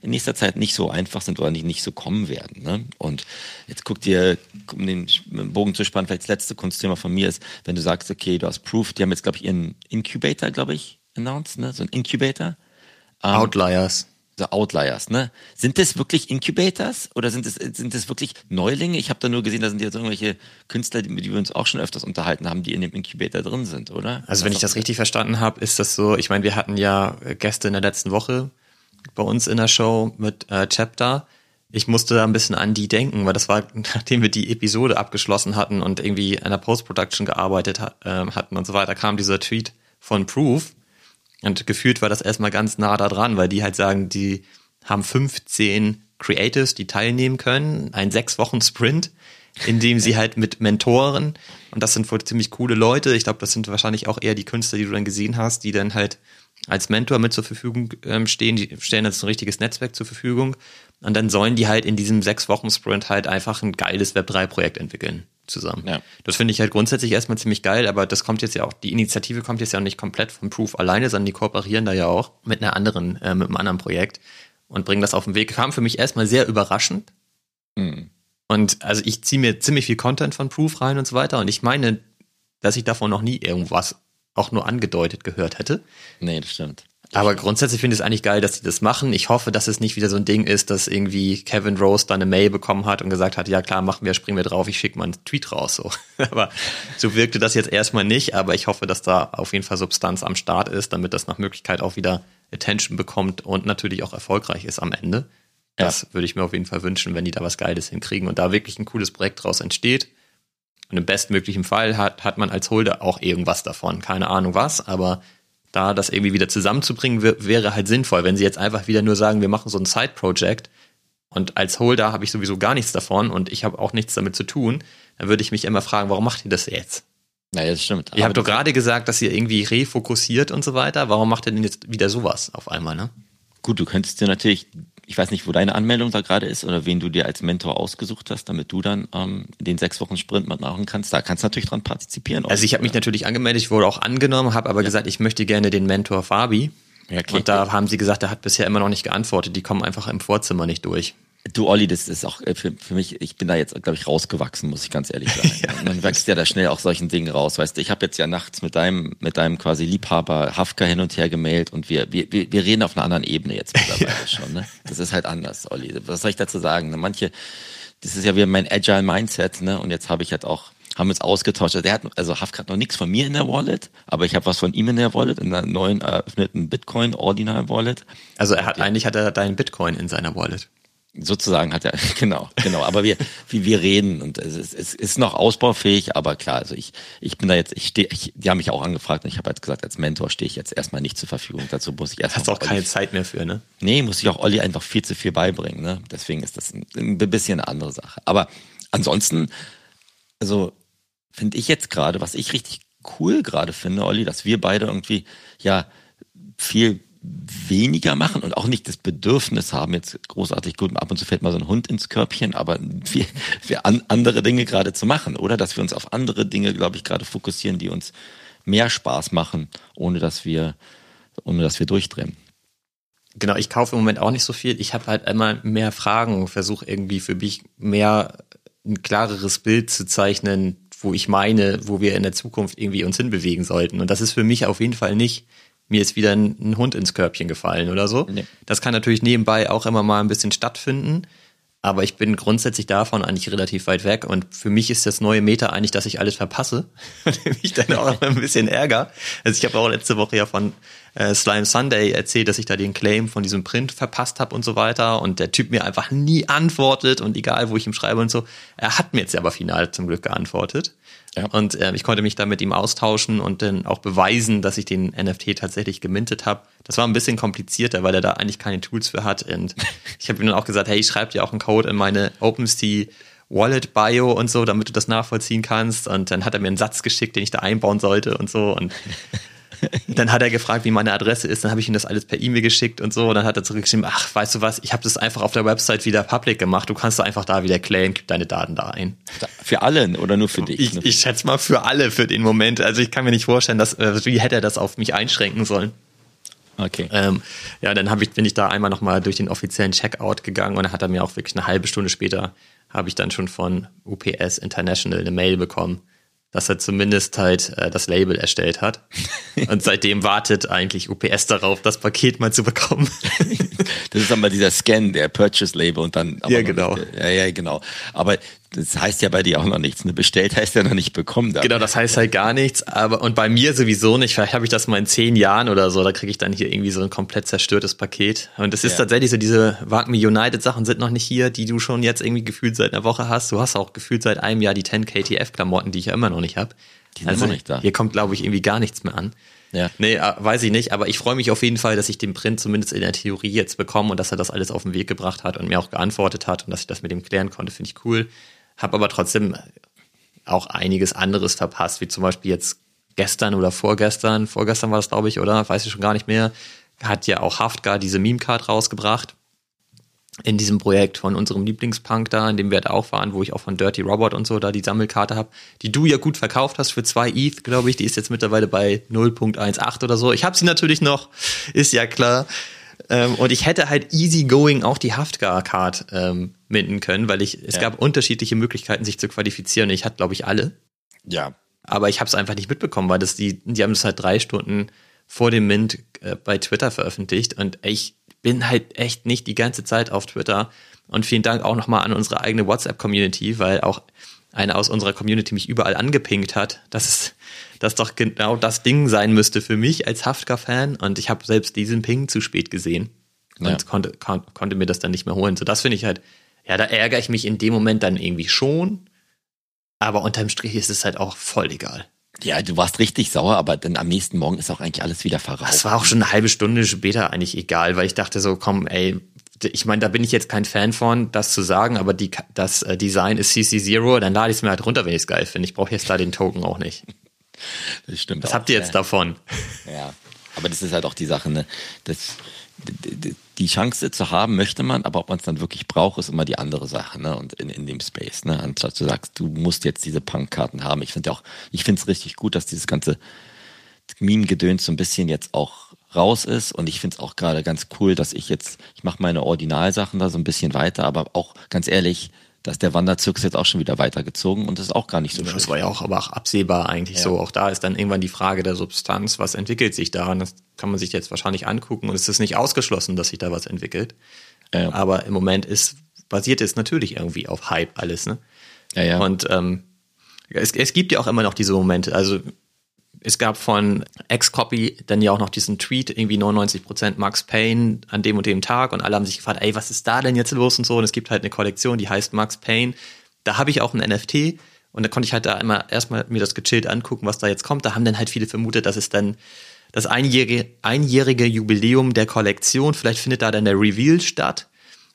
in nächster Zeit nicht so einfach sind oder nicht, nicht so kommen werden. Ne? Und jetzt guck dir, um den Bogen zu spannen, vielleicht das letzte Kunstthema von mir ist, wenn du sagst, okay, du hast Proof, die haben jetzt, glaube ich, ihren Incubator, glaube ich, announced, ne? so ein Incubator. Um, ähm, Outliers. So Outliers, ne? Sind das wirklich Incubators oder sind das, sind das wirklich Neulinge? Ich habe da nur gesehen, da sind jetzt irgendwelche Künstler, die, die wir uns auch schon öfters unterhalten haben, die in dem Incubator drin sind, oder? Also wenn ich das richtig verstanden habe, ist das so, ich meine, wir hatten ja Gäste in der letzten Woche, bei uns in der Show mit äh, Chapter. Ich musste da ein bisschen an die denken, weil das war, nachdem wir die Episode abgeschlossen hatten und irgendwie an der Post-Production gearbeitet hat, äh, hatten und so weiter, kam dieser Tweet von Proof. Und gefühlt war das erstmal ganz nah da dran, weil die halt sagen, die haben 15 Creatives, die teilnehmen können, ein sechs Wochen Sprint, in dem sie halt mit Mentoren, und das sind wohl ziemlich coole Leute, ich glaube, das sind wahrscheinlich auch eher die Künstler, die du dann gesehen hast, die dann halt als Mentor mit zur Verfügung ähm, stehen. Die stellen jetzt ein richtiges Netzwerk zur Verfügung. Und dann sollen die halt in diesem sechs Wochen Sprint halt einfach ein geiles Web3-Projekt entwickeln zusammen. Ja. Das finde ich halt grundsätzlich erstmal ziemlich geil, aber das kommt jetzt ja auch, die Initiative kommt jetzt ja auch nicht komplett von Proof alleine, sondern die kooperieren da ja auch mit einer anderen, äh, mit einem anderen Projekt und bringen das auf den Weg. Kam für mich erstmal sehr überraschend. Mhm. Und also ich ziehe mir ziemlich viel Content von Proof rein und so weiter. Und ich meine, dass ich davon noch nie irgendwas auch nur angedeutet gehört hätte. Nee, das stimmt. Aber grundsätzlich finde ich es eigentlich geil, dass sie das machen. Ich hoffe, dass es nicht wieder so ein Ding ist, dass irgendwie Kevin Rose da eine Mail bekommen hat und gesagt hat, ja klar, machen wir, springen wir drauf, ich schicke mal einen Tweet raus. So. aber so wirkte das jetzt erstmal nicht, aber ich hoffe, dass da auf jeden Fall Substanz am Start ist, damit das nach Möglichkeit auch wieder Attention bekommt und natürlich auch erfolgreich ist am Ende. Das ja. würde ich mir auf jeden Fall wünschen, wenn die da was Geiles hinkriegen und da wirklich ein cooles Projekt draus entsteht. Und im bestmöglichen Fall hat, hat man als Holder auch irgendwas davon. Keine Ahnung was, aber da das irgendwie wieder zusammenzubringen wäre halt sinnvoll. Wenn sie jetzt einfach wieder nur sagen, wir machen so ein Side-Project und als Holder habe ich sowieso gar nichts davon und ich habe auch nichts damit zu tun, dann würde ich mich immer fragen, warum macht ihr das jetzt? Naja, das stimmt. Ihr habt doch gerade gesagt, dass ihr irgendwie refokussiert und so weiter. Warum macht ihr denn jetzt wieder sowas auf einmal, ne? Gut, du könntest dir natürlich ich weiß nicht, wo deine Anmeldung da gerade ist oder wen du dir als Mentor ausgesucht hast, damit du dann ähm, den sechs Wochen Sprint mitmachen kannst. Da kannst du natürlich dran partizipieren. Also ich habe mich natürlich angemeldet, ich wurde auch angenommen, habe aber ja. gesagt, ich möchte gerne den Mentor Fabi. Ja, okay. Und da haben sie gesagt, er hat bisher immer noch nicht geantwortet. Die kommen einfach im Vorzimmer nicht durch. Du, Olli, das ist auch äh, für, für mich, ich bin da jetzt, glaube ich, rausgewachsen, muss ich ganz ehrlich sagen. ja. Man wächst ja da schnell auch solchen Dingen raus, weißt du. Ich habe jetzt ja nachts mit deinem, mit deinem quasi Liebhaber Hafka hin und her gemailt und wir, wir, wir reden auf einer anderen Ebene jetzt mittlerweile ja. schon. Ne? Das ist halt anders, Olli. Was soll ich dazu sagen? Manche, das ist ja wie mein Agile Mindset, ne? Und jetzt habe ich halt auch haben uns ausgetauscht. Also der hat, also Hafka hat noch nichts von mir in der Wallet, aber ich habe was von ihm in der Wallet, in einer neuen eröffneten Bitcoin Ordinal Wallet. Also er hat eigentlich hat er deinen Bitcoin in seiner Wallet. Sozusagen hat er, genau, genau. Aber wir, wie wir reden und es ist, es ist noch ausbaufähig, aber klar, also ich, ich bin da jetzt, ich stehe, ich, die haben mich auch angefragt und ich habe halt gesagt, als Mentor stehe ich jetzt erstmal nicht zur Verfügung. Dazu muss ich erst. Hast auch keine Zeit mehr für, ne? Nee, muss ich auch Olli einfach viel zu viel beibringen, ne? Deswegen ist das ein, ein bisschen eine andere Sache. Aber ansonsten, also finde ich jetzt gerade, was ich richtig cool gerade finde, Olli, dass wir beide irgendwie ja viel weniger machen und auch nicht das Bedürfnis haben, jetzt großartig gut, ab und zu fällt mal so ein Hund ins Körbchen, aber wir, wir an, andere Dinge gerade zu machen, oder? Dass wir uns auf andere Dinge, glaube ich, gerade fokussieren, die uns mehr Spaß machen, ohne dass wir, ohne dass wir durchdrehen. Genau, ich kaufe im Moment auch nicht so viel. Ich habe halt einmal mehr Fragen, versuche irgendwie für mich mehr ein klareres Bild zu zeichnen, wo ich meine, wo wir in der Zukunft irgendwie uns hinbewegen sollten. Und das ist für mich auf jeden Fall nicht mir ist wieder ein, ein, Hund ins Körbchen gefallen oder so. Nee. Das kann natürlich nebenbei auch immer mal ein bisschen stattfinden. Aber ich bin grundsätzlich davon eigentlich relativ weit weg. Und für mich ist das neue Meta eigentlich, dass ich alles verpasse. Und mich dann auch ein bisschen ärger. Also ich habe auch letzte Woche ja von äh, Slime Sunday erzählt, dass ich da den Claim von diesem Print verpasst habe und so weiter. Und der Typ mir einfach nie antwortet. Und egal, wo ich ihm schreibe und so. Er hat mir jetzt aber final zum Glück geantwortet. Ja. Und äh, ich konnte mich da mit ihm austauschen und dann auch beweisen, dass ich den NFT tatsächlich gemintet habe. Das war ein bisschen komplizierter, weil er da eigentlich keine Tools für hat. Und ich habe ihm dann auch gesagt, hey, ich schreibe dir auch einen Code in meine OpenSea Wallet Bio und so, damit du das nachvollziehen kannst. Und dann hat er mir einen Satz geschickt, den ich da einbauen sollte und so. Und dann hat er gefragt, wie meine Adresse ist, dann habe ich ihm das alles per E-Mail geschickt und so. Und dann hat er zurückgeschrieben, ach, weißt du was, ich habe das einfach auf der Website wieder public gemacht. Du kannst da einfach da wieder claimen, gib deine Daten da ein. Für alle oder nur für dich? Ich, ich schätze mal für alle für den Moment. Also ich kann mir nicht vorstellen, dass, äh, wie hätte er das auf mich einschränken sollen. Okay. Ähm, ja, dann ich, bin ich da einmal nochmal durch den offiziellen Checkout gegangen und dann hat er mir auch wirklich eine halbe Stunde später habe ich dann schon von UPS International eine Mail bekommen, dass er zumindest halt äh, das Label erstellt hat. Und seitdem wartet eigentlich UPS darauf, das Paket mal zu bekommen. das ist dann mal dieser Scan, der Purchase Label und dann. ja, genau. Nicht, ja, ja, genau. Aber das heißt ja bei dir auch noch nichts. Ne? Bestellt heißt ja noch nicht bekommen. Dann. Genau, das heißt halt gar nichts. Aber und bei mir sowieso nicht. Vielleicht habe ich das mal in zehn Jahren oder so. Da kriege ich dann hier irgendwie so ein komplett zerstörtes Paket. Und es ist ja. tatsächlich so, diese Wagme United Sachen sind noch nicht hier, die du schon jetzt irgendwie gefühlt seit einer Woche hast. Du hast auch gefühlt seit einem Jahr die 10 KTF Klamotten, die ich ja immer noch nicht habe. Die sind also immer nicht da. Hier kommt, glaube ich, irgendwie gar nichts mehr an. Ja. Nee, äh, weiß ich nicht, aber ich freue mich auf jeden Fall, dass ich den Print zumindest in der Theorie jetzt bekomme und dass er das alles auf den Weg gebracht hat und mir auch geantwortet hat und dass ich das mit ihm klären konnte, finde ich cool habe aber trotzdem auch einiges anderes verpasst, wie zum Beispiel jetzt gestern oder vorgestern, vorgestern war das glaube ich, oder? Weiß ich schon gar nicht mehr. Hat ja auch Haftgar diese Meme-Card rausgebracht. In diesem Projekt von unserem Lieblingspunk da, in dem wir da auch waren, wo ich auch von Dirty Robot und so da die Sammelkarte habe, die du ja gut verkauft hast für zwei ETH, glaube ich. Die ist jetzt mittlerweile bei 0.18 oder so. Ich habe sie natürlich noch, ist ja klar. Ähm, und ich hätte halt easygoing auch die Haftgar-Card ähm, minden können, weil ich, es ja. gab unterschiedliche Möglichkeiten, sich zu qualifizieren. Ich hatte, glaube ich, alle. Ja. Aber ich habe es einfach nicht mitbekommen, weil das die, die haben es halt drei Stunden vor dem Mint äh, bei Twitter veröffentlicht und ich bin halt echt nicht die ganze Zeit auf Twitter. Und vielen Dank auch nochmal an unsere eigene WhatsApp-Community, weil auch einer aus unserer Community mich überall angepinkt hat, dass es das doch genau das Ding sein müsste für mich als Haftka-Fan. Und ich habe selbst diesen Ping zu spät gesehen und ja. konnte, kon konnte mir das dann nicht mehr holen. So, das finde ich halt, ja, da ärgere ich mich in dem Moment dann irgendwie schon. Aber unterm Strich ist es halt auch voll egal. Ja, du warst richtig sauer, aber dann am nächsten Morgen ist auch eigentlich alles wieder verraucht. Es war auch schon eine halbe Stunde später eigentlich egal, weil ich dachte so, komm, ey, ich meine, da bin ich jetzt kein Fan von, das zu sagen, aber die, das äh, Design ist CC0, dann lade ich es mir halt runter, wenn ich es geil finde. Ich brauche jetzt da den Token auch nicht. Das stimmt. Was habt ihr jetzt davon? Ja. Aber das ist halt auch die Sache, ne? Das, die Chance zu haben möchte man, aber ob man es dann wirklich braucht, ist immer die andere Sache, ne? Und in, in dem Space, ne? Anstatt du sagst, du musst jetzt diese Punkkarten haben. Ich finde ja auch, ich finde es richtig gut, dass dieses ganze Meme-Gedöns so ein bisschen jetzt auch raus ist und ich finde es auch gerade ganz cool, dass ich jetzt, ich mache meine Ordinalsachen da so ein bisschen weiter, aber auch ganz ehrlich, dass der Wanderzirkus jetzt auch schon wieder weitergezogen und das ist auch gar nicht so schön. Das war ja auch aber auch absehbar eigentlich ja. so. Auch da ist dann irgendwann die Frage der Substanz, was entwickelt sich daran? Das kann man sich jetzt wahrscheinlich angucken und es ist nicht ausgeschlossen, dass sich da was entwickelt. Ja. Aber im Moment ist basiert es natürlich irgendwie auf Hype alles, ne? Ja, ja. Und ähm, es, es gibt ja auch immer noch diese Momente. Also es gab von X-Copy dann ja auch noch diesen Tweet, irgendwie 99% Max Payne an dem und dem Tag und alle haben sich gefragt, ey, was ist da denn jetzt los und so und es gibt halt eine Kollektion, die heißt Max Payne. Da habe ich auch ein NFT und da konnte ich halt da immer erstmal mir das gechillt angucken, was da jetzt kommt. Da haben dann halt viele vermutet, dass es dann das einjährige, einjährige Jubiläum der Kollektion, vielleicht findet da dann der Reveal statt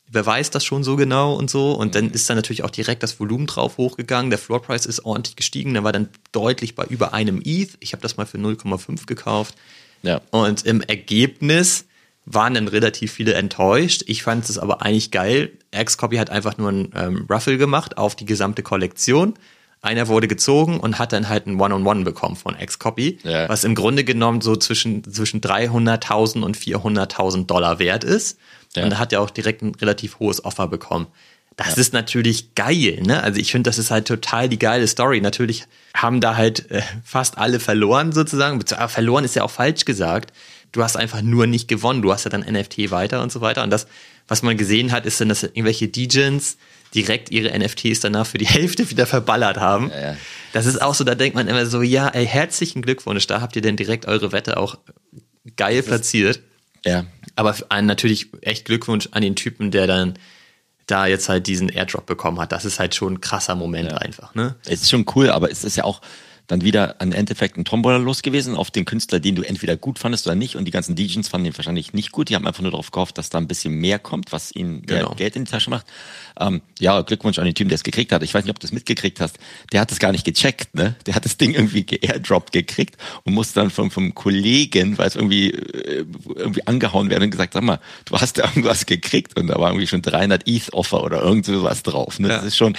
wer weiß das schon so genau und so. Und dann ist dann natürlich auch direkt das Volumen drauf hochgegangen. Der Floor Price ist ordentlich gestiegen. Der war dann deutlich bei über einem ETH. Ich habe das mal für 0,5 gekauft. Ja. Und im Ergebnis waren dann relativ viele enttäuscht. Ich fand es aber eigentlich geil. X-Copy hat einfach nur ein ähm, Ruffle gemacht auf die gesamte Kollektion. Einer wurde gezogen und hat dann halt ein One-on-One -on -One bekommen von X-Copy, ja. was im Grunde genommen so zwischen, zwischen 300.000 und 400.000 Dollar wert ist. Ja. Und da hat er auch direkt ein relativ hohes Offer bekommen. Das ja. ist natürlich geil, ne? Also ich finde, das ist halt total die geile Story. Natürlich haben da halt äh, fast alle verloren sozusagen. Aber verloren ist ja auch falsch gesagt. Du hast einfach nur nicht gewonnen. Du hast ja dann NFT weiter und so weiter. Und das, was man gesehen hat, ist dann, dass irgendwelche DJs direkt ihre NFTs danach für die Hälfte wieder verballert haben. Ja, ja. Das ist auch so, da denkt man immer so, ja, ey, herzlichen Glückwunsch, da habt ihr denn direkt eure Wette auch geil platziert. Ja. Aber natürlich echt Glückwunsch an den Typen, der dann da jetzt halt diesen Airdrop bekommen hat. Das ist halt schon ein krasser Moment ja. einfach. Ne? Es ist schon cool, aber es ist ja auch dann wieder im Endeffekt ein Tombola los gewesen auf den Künstler, den du entweder gut fandest oder nicht. Und die ganzen DJs fanden ihn wahrscheinlich nicht gut. Die haben einfach nur darauf gehofft, dass da ein bisschen mehr kommt, was ihnen genau. Geld in die Tasche macht. Ähm, ja, Glückwunsch an den Typen, der es gekriegt hat. Ich weiß nicht, ob du es mitgekriegt hast. Der hat es gar nicht gecheckt, ne? Der hat das Ding irgendwie geairdroppt gekriegt und musste dann vom, vom Kollegen, weil es irgendwie, äh, irgendwie angehauen werden und gesagt, sag mal, du hast da irgendwas gekriegt und da war irgendwie schon 300 ETH-Offer oder irgend sowas drauf. Ne? Ja. Das ist schon,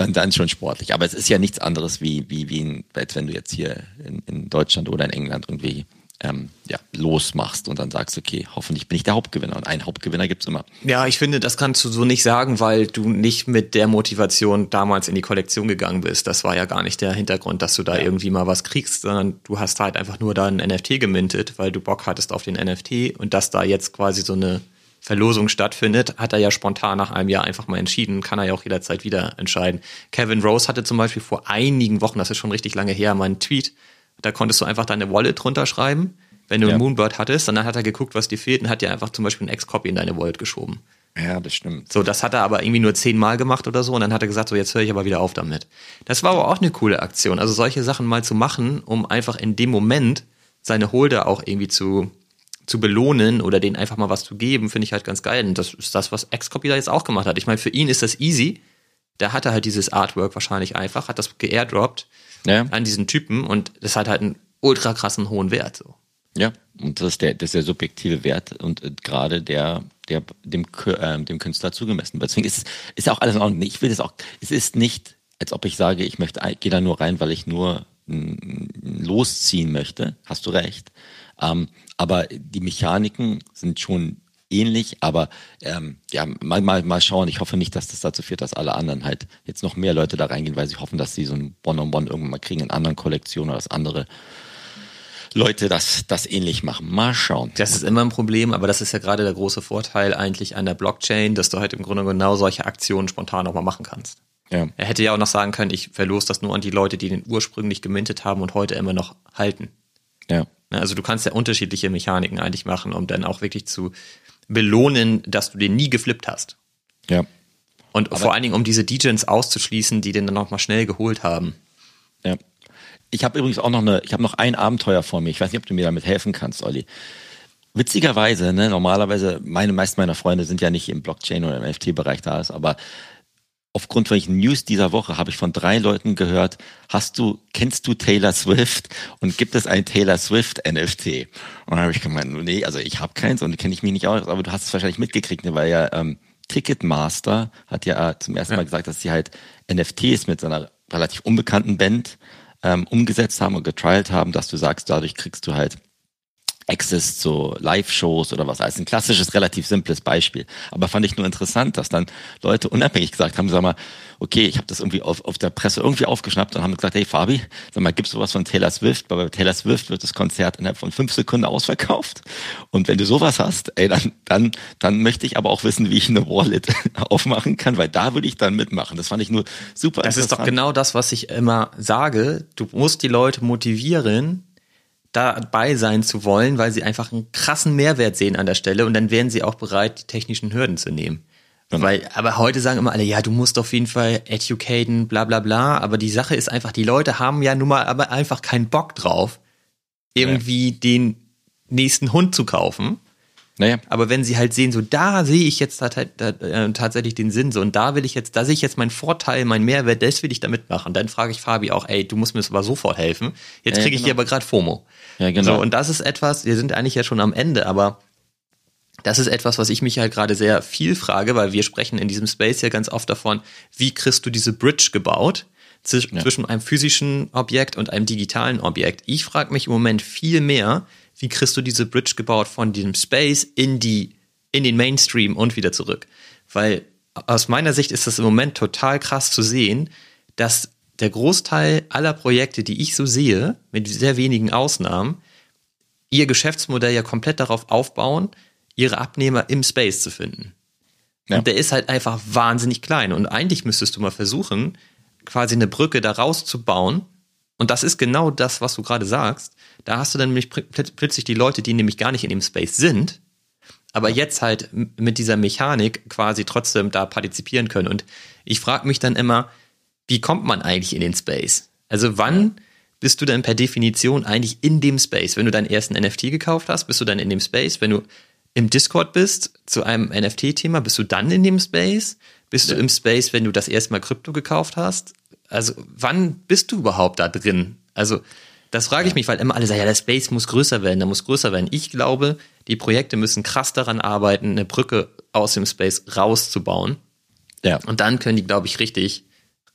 dann, dann schon sportlich. Aber es ist ja nichts anderes wie, wie, wie in, als wenn du jetzt hier in, in Deutschland oder in England irgendwie ähm, ja, losmachst und dann sagst, okay, hoffentlich bin ich der Hauptgewinner. Und einen Hauptgewinner gibt's immer. Ja, ich finde, das kannst du so nicht sagen, weil du nicht mit der Motivation damals in die Kollektion gegangen bist. Das war ja gar nicht der Hintergrund, dass du da ja. irgendwie mal was kriegst, sondern du hast halt einfach nur da ein NFT gemintet, weil du Bock hattest auf den NFT und dass da jetzt quasi so eine Verlosung stattfindet, hat er ja spontan nach einem Jahr einfach mal entschieden, kann er ja auch jederzeit wieder entscheiden. Kevin Rose hatte zum Beispiel vor einigen Wochen, das ist schon richtig lange her, mal einen Tweet, da konntest du einfach deine Wallet drunter schreiben, wenn du ja. einen Moonbird hattest, und dann hat er geguckt, was dir fehlt und hat dir einfach zum Beispiel ein Ex-Copy in deine Wallet geschoben. Ja, das stimmt. So, das hat er aber irgendwie nur zehnmal gemacht oder so und dann hat er gesagt, so jetzt höre ich aber wieder auf damit. Das war aber auch eine coole Aktion. Also solche Sachen mal zu machen, um einfach in dem Moment seine Holder auch irgendwie zu, zu belohnen oder denen einfach mal was zu geben, finde ich halt ganz geil. Und das ist das, was Xcopy da jetzt auch gemacht hat. Ich meine, für ihn ist das easy. Der hatte halt dieses Artwork wahrscheinlich einfach, hat das geairdroppt ja. an diesen Typen und das hat halt einen ultra krassen hohen Wert. So. Ja, und das ist der, das ist der subjektive Wert und äh, gerade der, der dem, äh, dem Künstler zugemessen wird. Deswegen ist ist auch alles in Ordnung. Ich will das auch, es ist nicht, als ob ich sage, ich möchte, gehe da nur rein, weil ich nur losziehen möchte. Hast du recht. Ähm, aber die Mechaniken sind schon ähnlich, aber ähm, ja, mal, mal, mal schauen. Ich hoffe nicht, dass das dazu führt, dass alle anderen halt jetzt noch mehr Leute da reingehen, weil sie hoffen, dass sie so ein One-on-One irgendwann mal kriegen in anderen Kollektionen oder dass andere Leute das, das ähnlich machen. Mal schauen. Das ist immer ein Problem, aber das ist ja gerade der große Vorteil eigentlich an der Blockchain, dass du halt im Grunde genau solche Aktionen spontan auch mal machen kannst. Ja. Er hätte ja auch noch sagen können, ich verlose das nur an die Leute, die den ursprünglich gemintet haben und heute immer noch halten. Ja. Ne, also du kannst ja unterschiedliche Mechaniken eigentlich machen, um dann auch wirklich zu belohnen, dass du den nie geflippt hast. Ja. Und Aber vor allen Dingen, um diese DJs auszuschließen, die den dann nochmal schnell geholt haben. Ja. Ich habe übrigens auch noch eine, ich habe noch ein Abenteuer vor mir. Ich weiß nicht, ob du mir damit helfen kannst, Olli. Witzigerweise, ne, normalerweise, meine meisten meiner Freunde sind ja nicht im Blockchain oder im NFT-Bereich da ist, aber aufgrund von News dieser Woche habe ich von drei Leuten gehört, hast du, kennst du Taylor Swift und gibt es ein Taylor Swift NFT? Und dann habe ich gemeint, nee, also ich habe keins und kenne ich mich nicht aus, aber du hast es wahrscheinlich mitgekriegt, ne, weil ja ähm, Ticketmaster hat ja zum ersten Mal gesagt, dass sie halt NFTs mit so einer relativ unbekannten Band ähm, umgesetzt haben und getrialt haben, dass du sagst, dadurch kriegst du halt Access zu Live-Shows oder was. Also ein klassisches, relativ simples Beispiel. Aber fand ich nur interessant, dass dann Leute unabhängig gesagt haben, sag mal, okay, ich habe das irgendwie auf, auf der Presse irgendwie aufgeschnappt und haben gesagt, hey Fabi, sag mal, gibt's sowas von Taylor Swift? Weil bei Taylor Swift wird das Konzert innerhalb von fünf Sekunden ausverkauft. Und wenn du sowas hast, ey, dann, dann, dann möchte ich aber auch wissen, wie ich eine Wallet aufmachen kann, weil da würde ich dann mitmachen. Das fand ich nur super Das ist doch genau das, was ich immer sage. Du musst die Leute motivieren, dabei sein zu wollen, weil sie einfach einen krassen Mehrwert sehen an der Stelle und dann wären sie auch bereit, die technischen Hürden zu nehmen. Genau. Weil, aber heute sagen immer alle, ja, du musst auf jeden Fall educaten, bla bla bla. Aber die Sache ist einfach, die Leute haben ja nun mal aber einfach keinen Bock drauf, irgendwie ja. den nächsten Hund zu kaufen. Naja. Aber wenn sie halt sehen, so da sehe ich jetzt äh, tatsächlich den Sinn so und da will ich jetzt, da sehe ich jetzt meinen Vorteil, meinen Mehrwert, das will ich da mitmachen. Dann frage ich Fabi auch, ey, du musst mir aber sofort helfen. Jetzt kriege ja, genau. ich hier aber gerade FOMO. Ja, genau. So, und das ist etwas, wir sind eigentlich ja schon am Ende, aber das ist etwas, was ich mich halt gerade sehr viel frage, weil wir sprechen in diesem Space ja ganz oft davon, wie kriegst du diese Bridge gebaut zwischen, ja. zwischen einem physischen Objekt und einem digitalen Objekt. Ich frage mich im Moment viel mehr, wie kriegst du diese Bridge gebaut von diesem Space in die, in den Mainstream und wieder zurück? Weil aus meiner Sicht ist das im Moment total krass zu sehen, dass der Großteil aller Projekte, die ich so sehe, mit sehr wenigen Ausnahmen, ihr Geschäftsmodell ja komplett darauf aufbauen, ihre Abnehmer im Space zu finden. Ja. Und der ist halt einfach wahnsinnig klein. Und eigentlich müsstest du mal versuchen, quasi eine Brücke da rauszubauen. Und das ist genau das, was du gerade sagst. Da hast du dann nämlich plötzlich die Leute, die nämlich gar nicht in dem Space sind, aber jetzt halt mit dieser Mechanik quasi trotzdem da partizipieren können. Und ich frage mich dann immer, wie kommt man eigentlich in den Space? Also wann bist du denn per Definition eigentlich in dem Space? Wenn du deinen ersten NFT gekauft hast, bist du dann in dem Space? Wenn du im Discord bist zu einem NFT-Thema, bist du dann in dem Space? Bist ja. du im Space, wenn du das erste Mal Krypto gekauft hast? Also wann bist du überhaupt da drin? Also das frage ich mich, weil immer alle sagen, ja, der Space muss größer werden, der muss größer werden. Ich glaube, die Projekte müssen krass daran arbeiten, eine Brücke aus dem Space rauszubauen. Ja. Und dann können die, glaube ich, richtig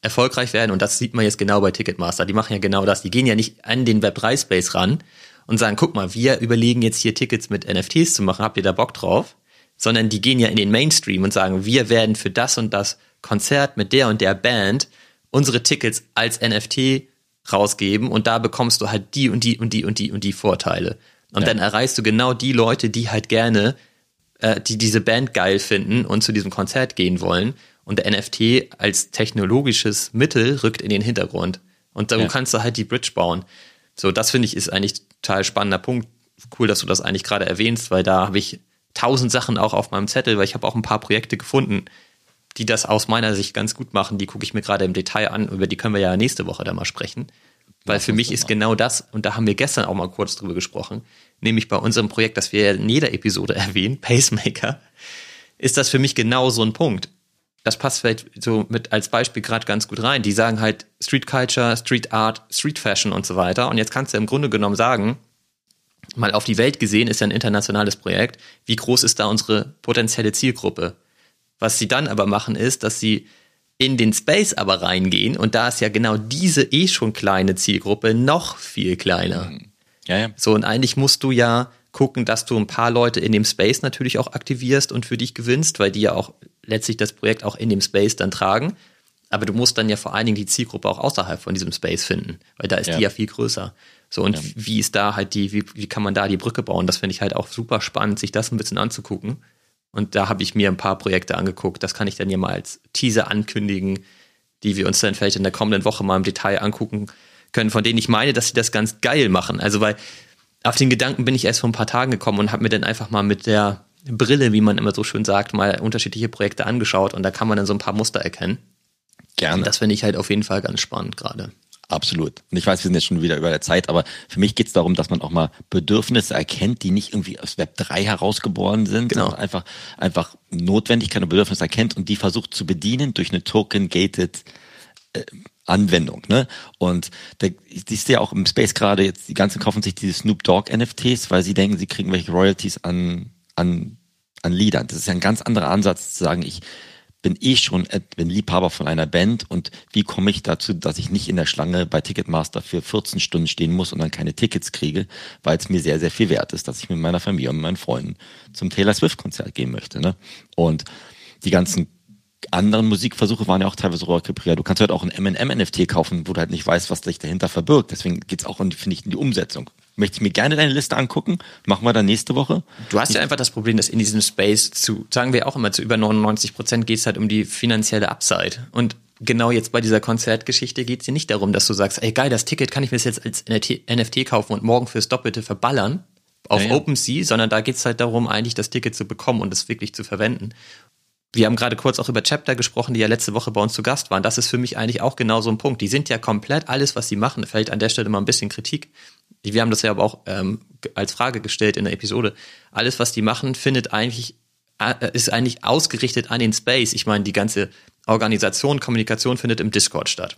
erfolgreich werden. Und das sieht man jetzt genau bei Ticketmaster. Die machen ja genau das. Die gehen ja nicht an den Web3-Space ran und sagen, guck mal, wir überlegen jetzt hier Tickets mit NFTs zu machen. Habt ihr da Bock drauf? Sondern die gehen ja in den Mainstream und sagen, wir werden für das und das Konzert mit der und der Band unsere Tickets als NFT rausgeben und da bekommst du halt die und die und die und die und die Vorteile. Und ja. dann erreichst du genau die Leute, die halt gerne, äh, die diese Band geil finden und zu diesem Konzert gehen wollen. Und der NFT als technologisches Mittel rückt in den Hintergrund. Und da ja. kannst du halt die Bridge bauen. So, das finde ich ist eigentlich total spannender Punkt. Cool, dass du das eigentlich gerade erwähnst, weil da habe ich tausend Sachen auch auf meinem Zettel, weil ich habe auch ein paar Projekte gefunden, die das aus meiner Sicht ganz gut machen, die gucke ich mir gerade im Detail an, über die können wir ja nächste Woche dann mal sprechen. Weil für mich ist genau das, und da haben wir gestern auch mal kurz drüber gesprochen, nämlich bei unserem Projekt, das wir in jeder Episode erwähnen, Pacemaker, ist das für mich genau so ein Punkt. Das passt vielleicht so mit als Beispiel gerade ganz gut rein. Die sagen halt Street Culture, Street Art, Street Fashion und so weiter. Und jetzt kannst du im Grunde genommen sagen, mal auf die Welt gesehen ist ja ein internationales Projekt. Wie groß ist da unsere potenzielle Zielgruppe? Was sie dann aber machen, ist, dass sie in den Space aber reingehen und da ist ja genau diese eh schon kleine Zielgruppe noch viel kleiner. Mhm. Ja, ja. So, und eigentlich musst du ja gucken, dass du ein paar Leute in dem Space natürlich auch aktivierst und für dich gewinnst, weil die ja auch letztlich das Projekt auch in dem Space dann tragen. Aber du musst dann ja vor allen Dingen die Zielgruppe auch außerhalb von diesem Space finden, weil da ist ja. die ja viel größer. So, und ja. wie ist da halt die, wie, wie kann man da die Brücke bauen? Das finde ich halt auch super spannend, sich das ein bisschen anzugucken. Und da habe ich mir ein paar Projekte angeguckt. Das kann ich dann hier mal als Teaser ankündigen, die wir uns dann vielleicht in der kommenden Woche mal im Detail angucken können, von denen ich meine, dass sie das ganz geil machen. Also weil auf den Gedanken bin ich erst vor ein paar Tagen gekommen und habe mir dann einfach mal mit der Brille, wie man immer so schön sagt, mal unterschiedliche Projekte angeschaut und da kann man dann so ein paar Muster erkennen. Gerne. Und das finde ich halt auf jeden Fall ganz spannend gerade. Absolut. Und ich weiß, wir sind jetzt schon wieder über der Zeit, aber für mich geht es darum, dass man auch mal Bedürfnisse erkennt, die nicht irgendwie aus Web 3 herausgeboren sind, genau. sondern einfach, einfach Notwendigkeit und Bedürfnisse erkennt und die versucht zu bedienen durch eine Token-Gated äh, Anwendung, ne? Und da siehst du ja auch im Space gerade jetzt, die ganzen kaufen sich diese Snoop Dogg NFTs, weil sie denken, sie kriegen welche Royalties an, an, an Liedern. Das ist ja ein ganz anderer Ansatz zu sagen, ich bin eh schon bin Liebhaber von einer Band und wie komme ich dazu, dass ich nicht in der Schlange bei Ticketmaster für 14 Stunden stehen muss und dann keine Tickets kriege, weil es mir sehr, sehr viel wert ist, dass ich mit meiner Familie und meinen Freunden zum Taylor Swift Konzert gehen möchte. Ne? Und die ganzen anderen Musikversuche waren ja auch teilweise Rohrkrepierer. Du kannst halt auch ein M&M-NFT kaufen, wo du halt nicht weißt, was sich dahinter verbirgt. Deswegen geht's auch, finde ich, in die Umsetzung. Möchte ich mir gerne deine Liste angucken. Machen wir dann nächste Woche. Du hast ja einfach das Problem, dass in diesem Space zu, sagen wir auch immer, zu über 99 Prozent geht's halt um die finanzielle Upside. Und genau jetzt bei dieser Konzertgeschichte geht's dir nicht darum, dass du sagst, ey geil, das Ticket kann ich mir jetzt als NFT kaufen und morgen fürs Doppelte verballern auf ja, ja. OpenSea, sondern da geht's halt darum, eigentlich das Ticket zu bekommen und es wirklich zu verwenden. Wir haben gerade kurz auch über Chapter gesprochen, die ja letzte Woche bei uns zu Gast waren. Das ist für mich eigentlich auch genau so ein Punkt. Die sind ja komplett alles, was sie machen, fällt an der Stelle mal ein bisschen Kritik. Wir haben das ja aber auch ähm, als Frage gestellt in der Episode. Alles, was die machen, findet eigentlich, äh, ist eigentlich ausgerichtet an den Space. Ich meine, die ganze Organisation, Kommunikation findet im Discord statt.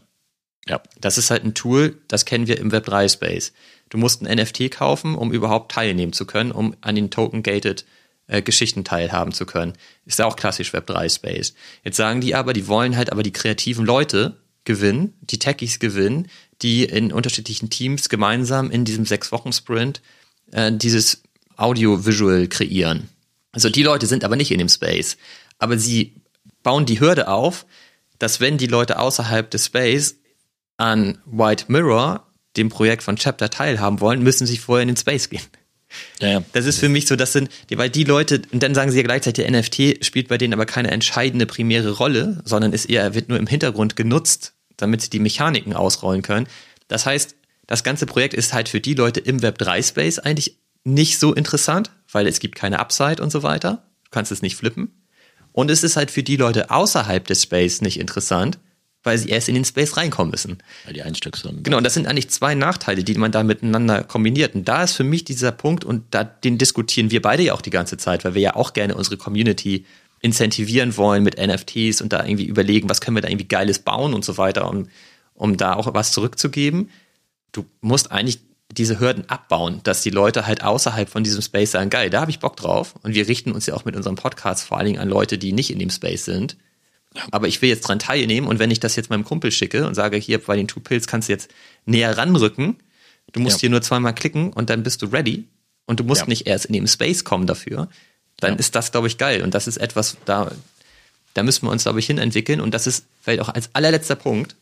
Ja. Das ist halt ein Tool, das kennen wir im Web3 Space. Du musst ein NFT kaufen, um überhaupt teilnehmen zu können, um an den Token-Gated äh, Geschichten teilhaben zu können. Ist ja auch klassisch Web3 Space. Jetzt sagen die aber, die wollen halt aber die kreativen Leute gewinnen, die Techies gewinnen, die in unterschiedlichen Teams gemeinsam in diesem sechs Wochen Sprint äh, dieses Audio-Visual kreieren. Also die Leute sind aber nicht in dem Space, aber sie bauen die Hürde auf, dass wenn die Leute außerhalb des Space an White Mirror, dem Projekt von Chapter teilhaben wollen, müssen sie vorher in den Space gehen. Ja, ja. Das ist für mich so, das sind, weil die Leute, und dann sagen sie ja gleichzeitig, der NFT spielt bei denen aber keine entscheidende primäre Rolle, sondern ist eher, wird nur im Hintergrund genutzt, damit sie die Mechaniken ausrollen können. Das heißt, das ganze Projekt ist halt für die Leute im Web 3 Space eigentlich nicht so interessant, weil es gibt keine Upside und so weiter. Du kannst es nicht flippen. Und es ist halt für die Leute außerhalb des Space nicht interessant, weil sie erst in den Space reinkommen müssen. Weil die Einstiegshürden. Genau, und das sind eigentlich zwei Nachteile, die man da miteinander kombiniert. Und da ist für mich dieser Punkt, und da, den diskutieren wir beide ja auch die ganze Zeit, weil wir ja auch gerne unsere Community incentivieren wollen mit NFTs und da irgendwie überlegen, was können wir da irgendwie Geiles bauen und so weiter, um, um da auch was zurückzugeben. Du musst eigentlich diese Hürden abbauen, dass die Leute halt außerhalb von diesem Space sagen, geil, da habe ich Bock drauf. Und wir richten uns ja auch mit unserem Podcast vor allen Dingen an Leute, die nicht in dem Space sind aber ich will jetzt dran teilnehmen und wenn ich das jetzt meinem Kumpel schicke und sage, hier bei den Two Pills kannst du jetzt näher ranrücken, du musst ja. hier nur zweimal klicken und dann bist du ready und du musst ja. nicht erst in den Space kommen dafür, dann ja. ist das, glaube ich, geil und das ist etwas, da, da müssen wir uns, glaube ich, hinentwickeln und das ist vielleicht auch als allerletzter Punkt,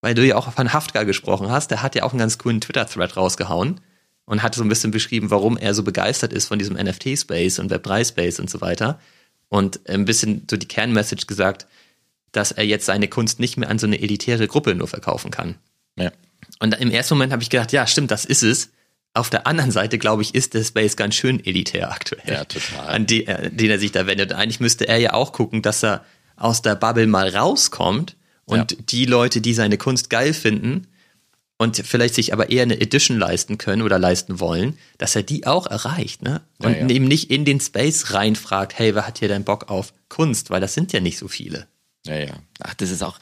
weil du ja auch von Haftgar gesprochen hast, der hat ja auch einen ganz coolen Twitter-Thread rausgehauen und hat so ein bisschen beschrieben, warum er so begeistert ist von diesem NFT-Space und Web3-Space und so weiter und ein bisschen so die Kernmessage gesagt, dass er jetzt seine Kunst nicht mehr an so eine elitäre Gruppe nur verkaufen kann. Ja. Und im ersten Moment habe ich gedacht, ja, stimmt, das ist es. Auf der anderen Seite, glaube ich, ist der Space ganz schön elitär aktuell. Ja, total. An die, äh, den er sich da wendet. Eigentlich müsste er ja auch gucken, dass er aus der Bubble mal rauskommt und ja. die Leute, die seine Kunst geil finden und vielleicht sich aber eher eine Edition leisten können oder leisten wollen, dass er die auch erreicht, ne? Und ja, ja. eben nicht in den Space reinfragt, hey, wer hat hier deinen Bock auf Kunst? Weil das sind ja nicht so viele. Ja, ja. Ach, das ist auch.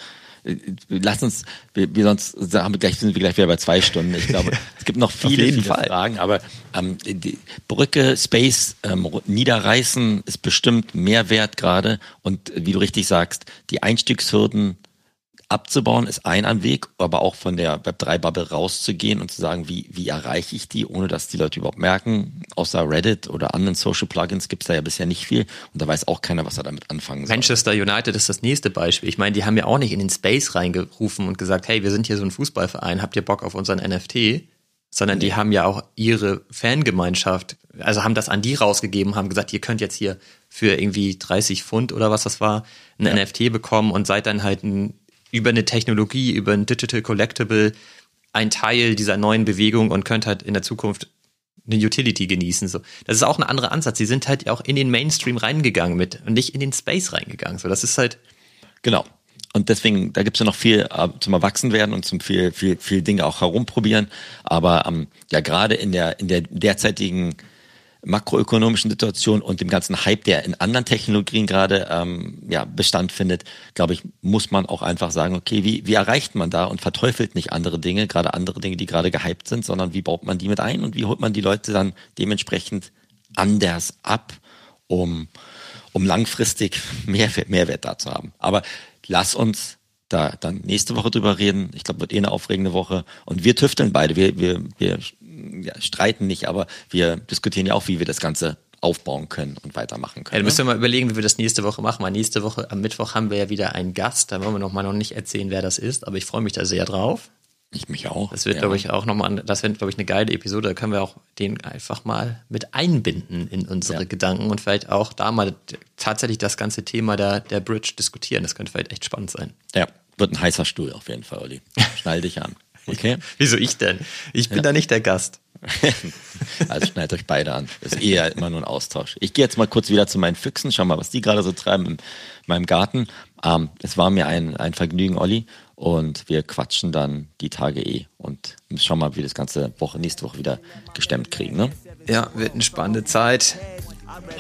Lass uns, wir, wir sonst haben wir gleich sind wir gleich wieder bei zwei Stunden. Ich glaube, es gibt noch viele, viele Fall. Fragen, aber ähm, die Brücke Space ähm, niederreißen ist bestimmt mehr wert gerade. Und wie du richtig sagst, die Einstiegshürden abzubauen ist ein Anweg, aber auch von der Web3-Bubble rauszugehen und zu sagen, wie, wie erreiche ich die, ohne dass die Leute überhaupt merken. Außer Reddit oder anderen Social Plugins gibt es da ja bisher nicht viel und da weiß auch keiner, was er damit anfangen soll. Manchester United ist das nächste Beispiel. Ich meine, die haben ja auch nicht in den Space reingerufen und gesagt, hey, wir sind hier so ein Fußballverein, habt ihr Bock auf unseren NFT? Sondern nee. die haben ja auch ihre Fangemeinschaft, also haben das an die rausgegeben, haben gesagt, ihr könnt jetzt hier für irgendwie 30 Pfund oder was das war, ein ja. NFT bekommen und seid dann halt ein über eine Technologie, über ein Digital Collectible ein Teil dieser neuen Bewegung und könnt halt in der Zukunft eine Utility genießen. So, das ist auch ein anderer Ansatz. Sie sind halt auch in den Mainstream reingegangen mit und nicht in den Space reingegangen. So, das ist halt genau. und deswegen, da gibt's ja noch viel äh, zum Erwachsenwerden und zum viel, viel, viel Dinge auch herumprobieren. Aber ähm, ja, gerade in der, in der derzeitigen makroökonomischen Situation und dem ganzen Hype, der in anderen Technologien gerade ähm, ja, Bestand findet, glaube ich, muss man auch einfach sagen, okay, wie, wie erreicht man da und verteufelt nicht andere Dinge, gerade andere Dinge, die gerade gehypt sind, sondern wie baut man die mit ein und wie holt man die Leute dann dementsprechend anders ab, um, um langfristig mehr Mehrwert da zu haben. Aber lass uns da dann nächste Woche drüber reden. Ich glaube, wird eh eine aufregende Woche. Und wir tüfteln beide. Wir, wir, wir ja, streiten nicht, aber wir diskutieren ja auch, wie wir das Ganze aufbauen können und weitermachen können. Ja, dann müssen wir mal überlegen, wie wir das nächste Woche machen. Weil nächste Woche, am Mittwoch haben wir ja wieder einen Gast. Da wollen wir noch mal noch nicht erzählen, wer das ist, aber ich freue mich da sehr drauf. Ich mich auch. Das wird, ja. glaube ich, auch nochmal, das wird, glaube ich, eine geile Episode. Da können wir auch den einfach mal mit einbinden in unsere ja. Gedanken und vielleicht auch da mal tatsächlich das ganze Thema der, der Bridge diskutieren. Das könnte vielleicht echt spannend sein. Ja, wird ein heißer Stuhl auf jeden Fall, Olli. Schnall dich an. Okay? Wieso ich denn? Ich bin ja. da nicht der Gast. also schneidet euch beide an. Das ist eher immer nur ein Austausch. Ich gehe jetzt mal kurz wieder zu meinen Füchsen, schau mal, was die gerade so treiben in meinem Garten. Ähm, es war mir ein, ein Vergnügen, Olli. Und wir quatschen dann die Tage eh und schauen mal, wie wir das ganze Woche, nächste Woche wieder gestemmt kriegen. Ne? Ja, wird eine spannende Zeit.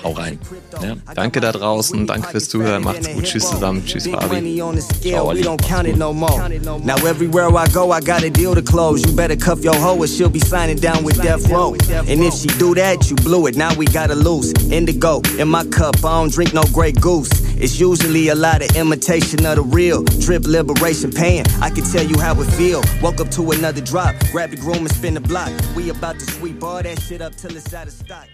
Hau rein. Ja. Danke da draußen, danke fürs Zuhören, macht's gut, tschüss zusammen, tschüss Fabi. Ciao, Ali. Now everywhere I go, I got a deal to close. You better cuff your hoe or she'll be signing down with Death Row. And if she do that, you blew it. Now we gotta lose. Indigo in my cup, I don't drink no Grey Goose. It's usually a lot of imitation of the real. Drip liberation pain. I can tell you how it feel. Woke up to another drop. Grab the groom and spin the block. We about to sweep all that shit up till it's out of stock.